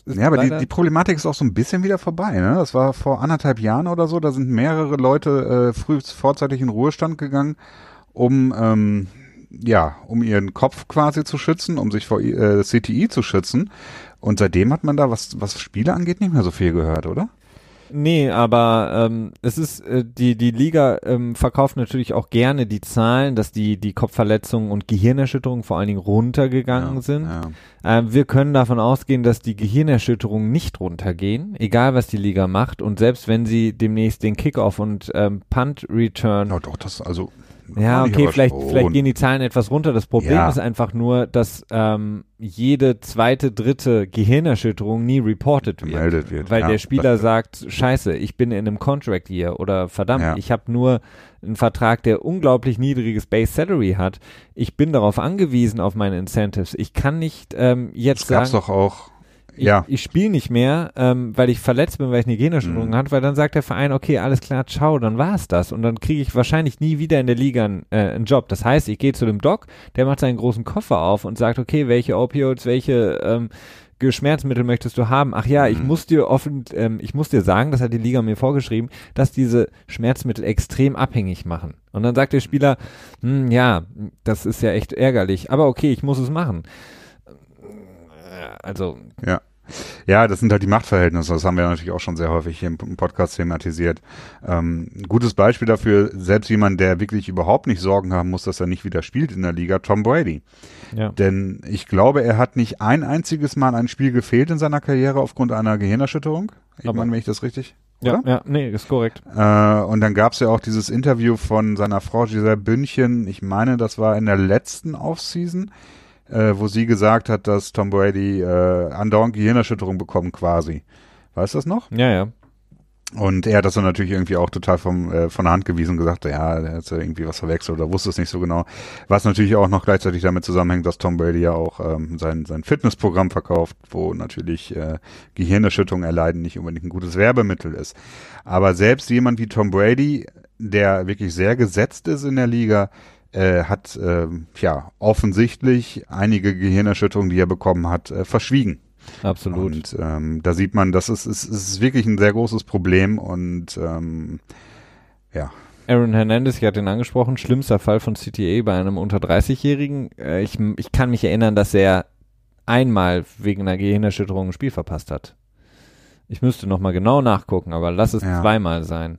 Speaker 2: ist Ja, aber die, die Problematik ist auch so ein bisschen wieder vorbei. Ne? Das war vor anderthalb Jahren oder so. Da sind mehrere Leute äh, früh vorzeitig in Ruhestand gegangen, um ähm, ja, um ihren Kopf quasi zu schützen, um sich vor äh, CTI zu schützen. Und seitdem hat man da, was, was Spiele angeht, nicht mehr so viel gehört, oder?
Speaker 1: Nee, aber ähm, es ist, äh, die, die Liga ähm, verkauft natürlich auch gerne die Zahlen, dass die, die Kopfverletzungen und Gehirnerschütterungen vor allen Dingen runtergegangen ja, sind. Ja. Ähm, wir können davon ausgehen, dass die Gehirnerschütterungen nicht runtergehen, egal was die Liga macht. Und selbst wenn sie demnächst den Kickoff und ähm, Punt Return.
Speaker 2: Ja, doch, das, also
Speaker 1: ja, okay, vielleicht, vielleicht gehen die Zahlen etwas runter. Das Problem ja. ist einfach nur, dass ähm, jede zweite, dritte Gehirnerschütterung nie reported wird.
Speaker 2: Gemeldet wird.
Speaker 1: Weil ja, der Spieler sagt, scheiße, ich bin in einem Contract hier oder verdammt, ja. ich habe nur einen Vertrag, der unglaublich niedriges Base Salary hat. Ich bin darauf angewiesen, auf meine Incentives. Ich kann nicht ähm, jetzt das sagen...
Speaker 2: Das gab's doch auch
Speaker 1: ja. ich spiele nicht mehr, ähm, weil ich verletzt bin, weil ich eine Gehirnerschütterung mhm. hatte, weil dann sagt der Verein, okay, alles klar, ciao, dann war es das. Und dann kriege ich wahrscheinlich nie wieder in der Liga einen, äh, einen Job. Das heißt, ich gehe zu dem Doc, der macht seinen großen Koffer auf und sagt, okay, welche Opioids, welche ähm, Schmerzmittel möchtest du haben? Ach ja, ich mhm. muss dir offen, ähm, ich muss dir sagen, das hat die Liga mir vorgeschrieben, dass diese Schmerzmittel extrem abhängig machen. Und dann sagt der Spieler, hm, ja, das ist ja echt ärgerlich, aber okay, ich muss es machen. Also.
Speaker 2: Ja. Ja, das sind halt die Machtverhältnisse. Das haben wir natürlich auch schon sehr häufig hier im Podcast thematisiert. Ähm, gutes Beispiel dafür, selbst jemand, der wirklich überhaupt nicht Sorgen haben muss, dass er nicht wieder spielt in der Liga, Tom Brady. Ja. Denn ich glaube, er hat nicht ein einziges Mal ein Spiel gefehlt in seiner Karriere aufgrund einer Gehirnerschütterung. Ich meine, wenn ich das richtig.
Speaker 1: Ja, ja, nee, ist korrekt.
Speaker 2: Äh, und dann gab es ja auch dieses Interview von seiner Frau Giselle Bündchen. Ich meine, das war in der letzten Offseason äh, wo sie gesagt hat, dass Tom Brady äh, andauernd Gehirnerschütterung bekommt quasi. Weißt du das noch?
Speaker 1: Ja, ja.
Speaker 2: Und er hat das dann natürlich irgendwie auch total vom, äh, von der Hand gewiesen und gesagt, ja, er hat irgendwie was verwechselt oder wusste es nicht so genau. Was natürlich auch noch gleichzeitig damit zusammenhängt, dass Tom Brady ja auch ähm, sein, sein Fitnessprogramm verkauft, wo natürlich äh, Gehirnerschütterung erleiden nicht unbedingt ein gutes Werbemittel ist. Aber selbst jemand wie Tom Brady, der wirklich sehr gesetzt ist in der Liga, äh, hat äh, ja offensichtlich einige Gehirnerschütterungen, die er bekommen hat, äh, verschwiegen.
Speaker 1: Absolut.
Speaker 2: Und ähm, da sieht man, das ist, ist, ist wirklich ein sehr großes Problem und ähm, ja.
Speaker 1: Aaron Hernandez, ich hatte ihn angesprochen, schlimmster Fall von CTA bei einem unter 30-Jährigen. Äh, ich, ich kann mich erinnern, dass er einmal wegen einer Gehirnerschütterung ein Spiel verpasst hat. Ich müsste nochmal genau nachgucken, aber lass es ja. zweimal sein.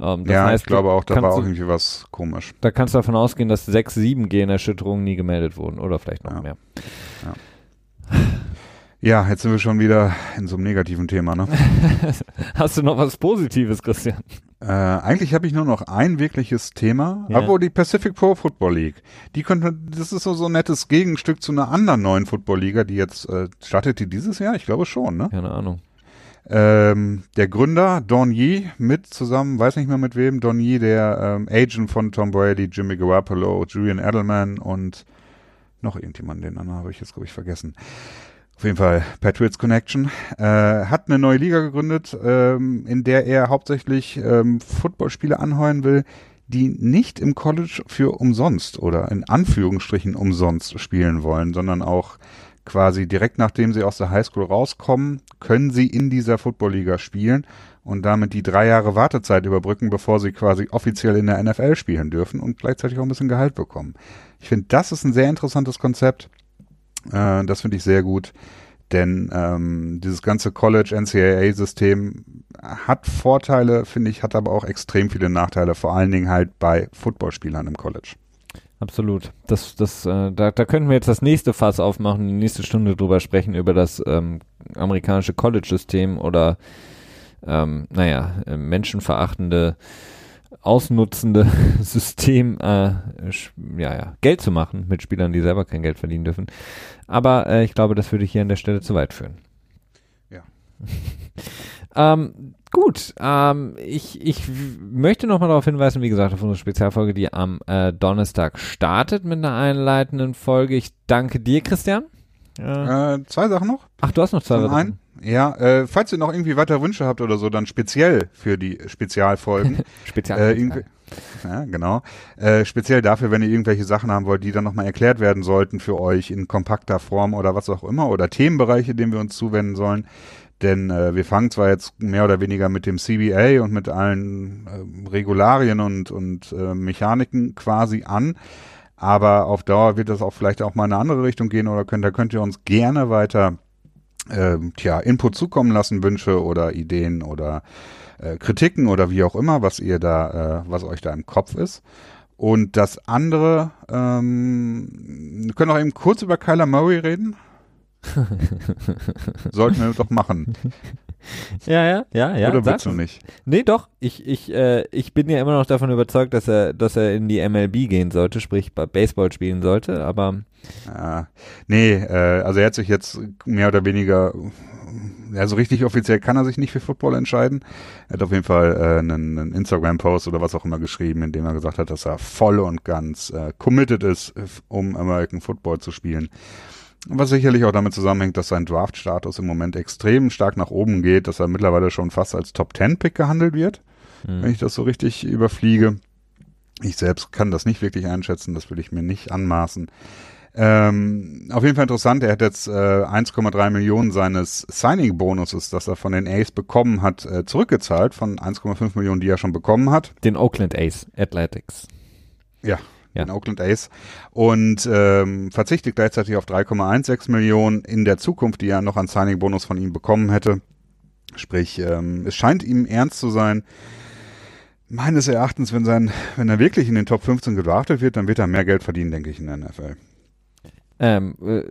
Speaker 2: Ähm, ja, heißt, ich glaube auch, da war auch irgendwie was komisch.
Speaker 1: Da kannst du davon ausgehen, dass sechs, sieben Generschütterungen nie gemeldet wurden oder vielleicht noch ja. mehr.
Speaker 2: Ja. ja. jetzt sind wir schon wieder in so einem negativen Thema, ne? [LAUGHS]
Speaker 1: Hast du noch was Positives, Christian?
Speaker 2: Äh, eigentlich habe ich nur noch ein wirkliches Thema, ja. aber die Pacific Pro Football League. Die könnte, das ist so, so ein nettes Gegenstück zu einer anderen neuen Football Liga, die jetzt äh, startet die dieses Jahr? Ich glaube schon, ne?
Speaker 1: Keine Ahnung.
Speaker 2: Ähm, der Gründer, Don Yee, mit zusammen, weiß nicht mehr mit wem, Don Yee, der ähm, Agent von Tom Brady, Jimmy Garoppolo, Julian Edelman und noch irgendjemand, den anderen habe ich jetzt, glaube ich, vergessen. Auf jeden Fall Patriots Connection. Äh, hat eine neue Liga gegründet, ähm, in der er hauptsächlich ähm, Footballspiele anheuern will, die nicht im College für umsonst oder in Anführungsstrichen umsonst spielen wollen, sondern auch quasi direkt nachdem sie aus der Highschool rauskommen, können sie in dieser Footballliga spielen und damit die drei Jahre Wartezeit überbrücken, bevor sie quasi offiziell in der NFL spielen dürfen und gleichzeitig auch ein bisschen Gehalt bekommen. Ich finde, das ist ein sehr interessantes Konzept. Äh, das finde ich sehr gut. Denn ähm, dieses ganze College-NCAA-System hat Vorteile, finde ich, hat aber auch extrem viele Nachteile, vor allen Dingen halt bei Footballspielern im College.
Speaker 1: Absolut. Das, das, äh, da, da könnten wir jetzt das nächste Fass aufmachen, die nächste Stunde drüber sprechen, über das ähm, amerikanische College-System oder ähm, naja, äh, menschenverachtende ausnutzende [LAUGHS] System, äh, ja, ja, Geld zu machen mit Spielern, die selber kein Geld verdienen dürfen. Aber äh, ich glaube, das würde hier an der Stelle zu weit führen.
Speaker 2: Ja. [LAUGHS]
Speaker 1: ähm, gut, ähm, ich, ich möchte nochmal darauf hinweisen, wie gesagt, auf unsere Spezialfolge, die am äh, Donnerstag startet mit einer einleitenden Folge. Ich danke dir, Christian.
Speaker 2: Äh, zwei Sachen noch.
Speaker 1: Ach, du hast noch zwei
Speaker 2: Sachen. Ja, äh, falls ihr noch irgendwie weitere Wünsche habt oder so, dann speziell für die Spezialfolgen. [LAUGHS]
Speaker 1: Spezial.
Speaker 2: Äh, [LAUGHS] ja, genau. Äh, speziell dafür, wenn ihr irgendwelche Sachen haben wollt, die dann nochmal erklärt werden sollten für euch in kompakter Form oder was auch immer oder Themenbereiche, denen wir uns zuwenden sollen. Denn äh, wir fangen zwar jetzt mehr oder weniger mit dem CBA und mit allen äh, Regularien und, und äh, Mechaniken quasi an, aber auf Dauer wird das auch vielleicht auch mal in eine andere Richtung gehen oder könnt, da könnt ihr uns gerne weiter äh, tja, Input zukommen lassen, Wünsche oder Ideen oder äh, Kritiken oder wie auch immer, was ihr da, äh, was euch da im Kopf ist. Und das andere, ähm, wir können auch eben kurz über Kyler Murray reden. [LAUGHS] Sollten wir doch machen. [LAUGHS]
Speaker 1: Ja, ja, ja, ja.
Speaker 2: Oder willst du nicht?
Speaker 1: Nee, doch. Ich, ich, äh, ich bin ja immer noch davon überzeugt, dass er, dass er in die MLB gehen sollte, sprich bei Baseball spielen sollte, aber.
Speaker 2: Ja, nee, äh, also er hat sich jetzt mehr oder weniger, ja, so richtig offiziell kann er sich nicht für Football entscheiden. Er hat auf jeden Fall äh, einen, einen Instagram-Post oder was auch immer geschrieben, in dem er gesagt hat, dass er voll und ganz äh, committed ist, um American Football zu spielen. Was sicherlich auch damit zusammenhängt, dass sein Draft-Status im Moment extrem stark nach oben geht, dass er mittlerweile schon fast als Top-10-Pick gehandelt wird, mhm. wenn ich das so richtig überfliege. Ich selbst kann das nicht wirklich einschätzen, das will ich mir nicht anmaßen. Ähm, auf jeden Fall interessant, er hat jetzt äh, 1,3 Millionen seines Signing-Bonuses, das er von den Ace bekommen hat, äh, zurückgezahlt, von 1,5 Millionen, die er schon bekommen hat.
Speaker 1: Den Oakland Ace Athletics.
Speaker 2: Ja, ja. den Oakland Ace und ähm, verzichtet gleichzeitig auf 3,16 Millionen in der Zukunft, die er noch an Signing-Bonus von ihm bekommen hätte. Sprich, ähm, es scheint ihm ernst zu sein. Meines Erachtens, wenn, sein, wenn er wirklich in den Top 15 gedraftet wird, dann wird er mehr Geld verdienen, denke ich, in der NFL.
Speaker 1: Ähm, äh,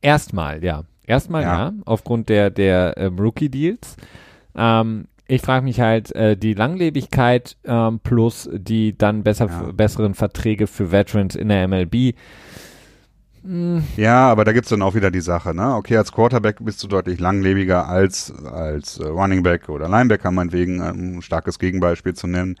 Speaker 1: erstmal, ja. Erstmal ja. ja, aufgrund der, der ähm, Rookie-Deals. Ähm, ich frage mich halt, äh, die Langlebigkeit ähm, plus die dann besser, ja. besseren Verträge für Veterans in der MLB.
Speaker 2: Hm. Ja, aber da gibt's dann auch wieder die Sache, ne? Okay, als Quarterback bist du deutlich langlebiger als als äh, Running Back oder Linebacker, meinetwegen, ein starkes Gegenbeispiel zu nennen.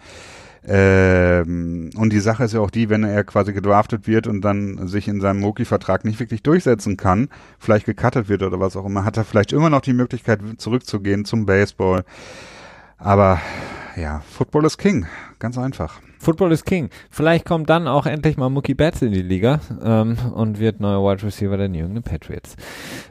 Speaker 2: Ähm, und die Sache ist ja auch die, wenn er quasi gedraftet wird und dann sich in seinem Mookie-Vertrag nicht wirklich durchsetzen kann, vielleicht gecuttet wird oder was auch immer, hat er vielleicht immer noch die Möglichkeit zurückzugehen zum Baseball. Aber ja, Football ist King. Ganz einfach.
Speaker 1: Football ist King. Vielleicht kommt dann auch endlich mal Mookie Betts in die Liga ähm, und wird neuer Wide Receiver der New England Patriots.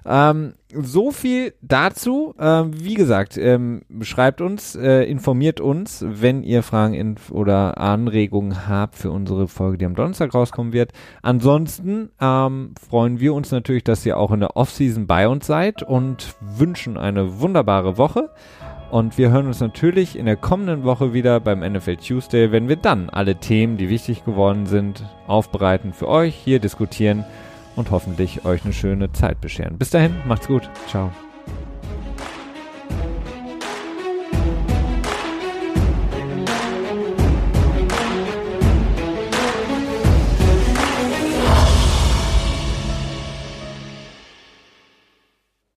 Speaker 1: Ähm, so viel dazu. Ähm, wie gesagt, ähm, schreibt uns, äh, informiert uns, wenn ihr Fragen oder Anregungen habt für unsere Folge, die am Donnerstag rauskommen wird. Ansonsten ähm, freuen wir uns natürlich, dass ihr auch in der Offseason bei uns seid und wünschen eine wunderbare Woche. Und wir hören uns natürlich in der kommenden Woche wieder beim NFL Tuesday, wenn wir dann alle Themen, die wichtig geworden sind, aufbereiten für euch, hier diskutieren und hoffentlich euch eine schöne Zeit bescheren. Bis dahin, macht's gut. Ciao.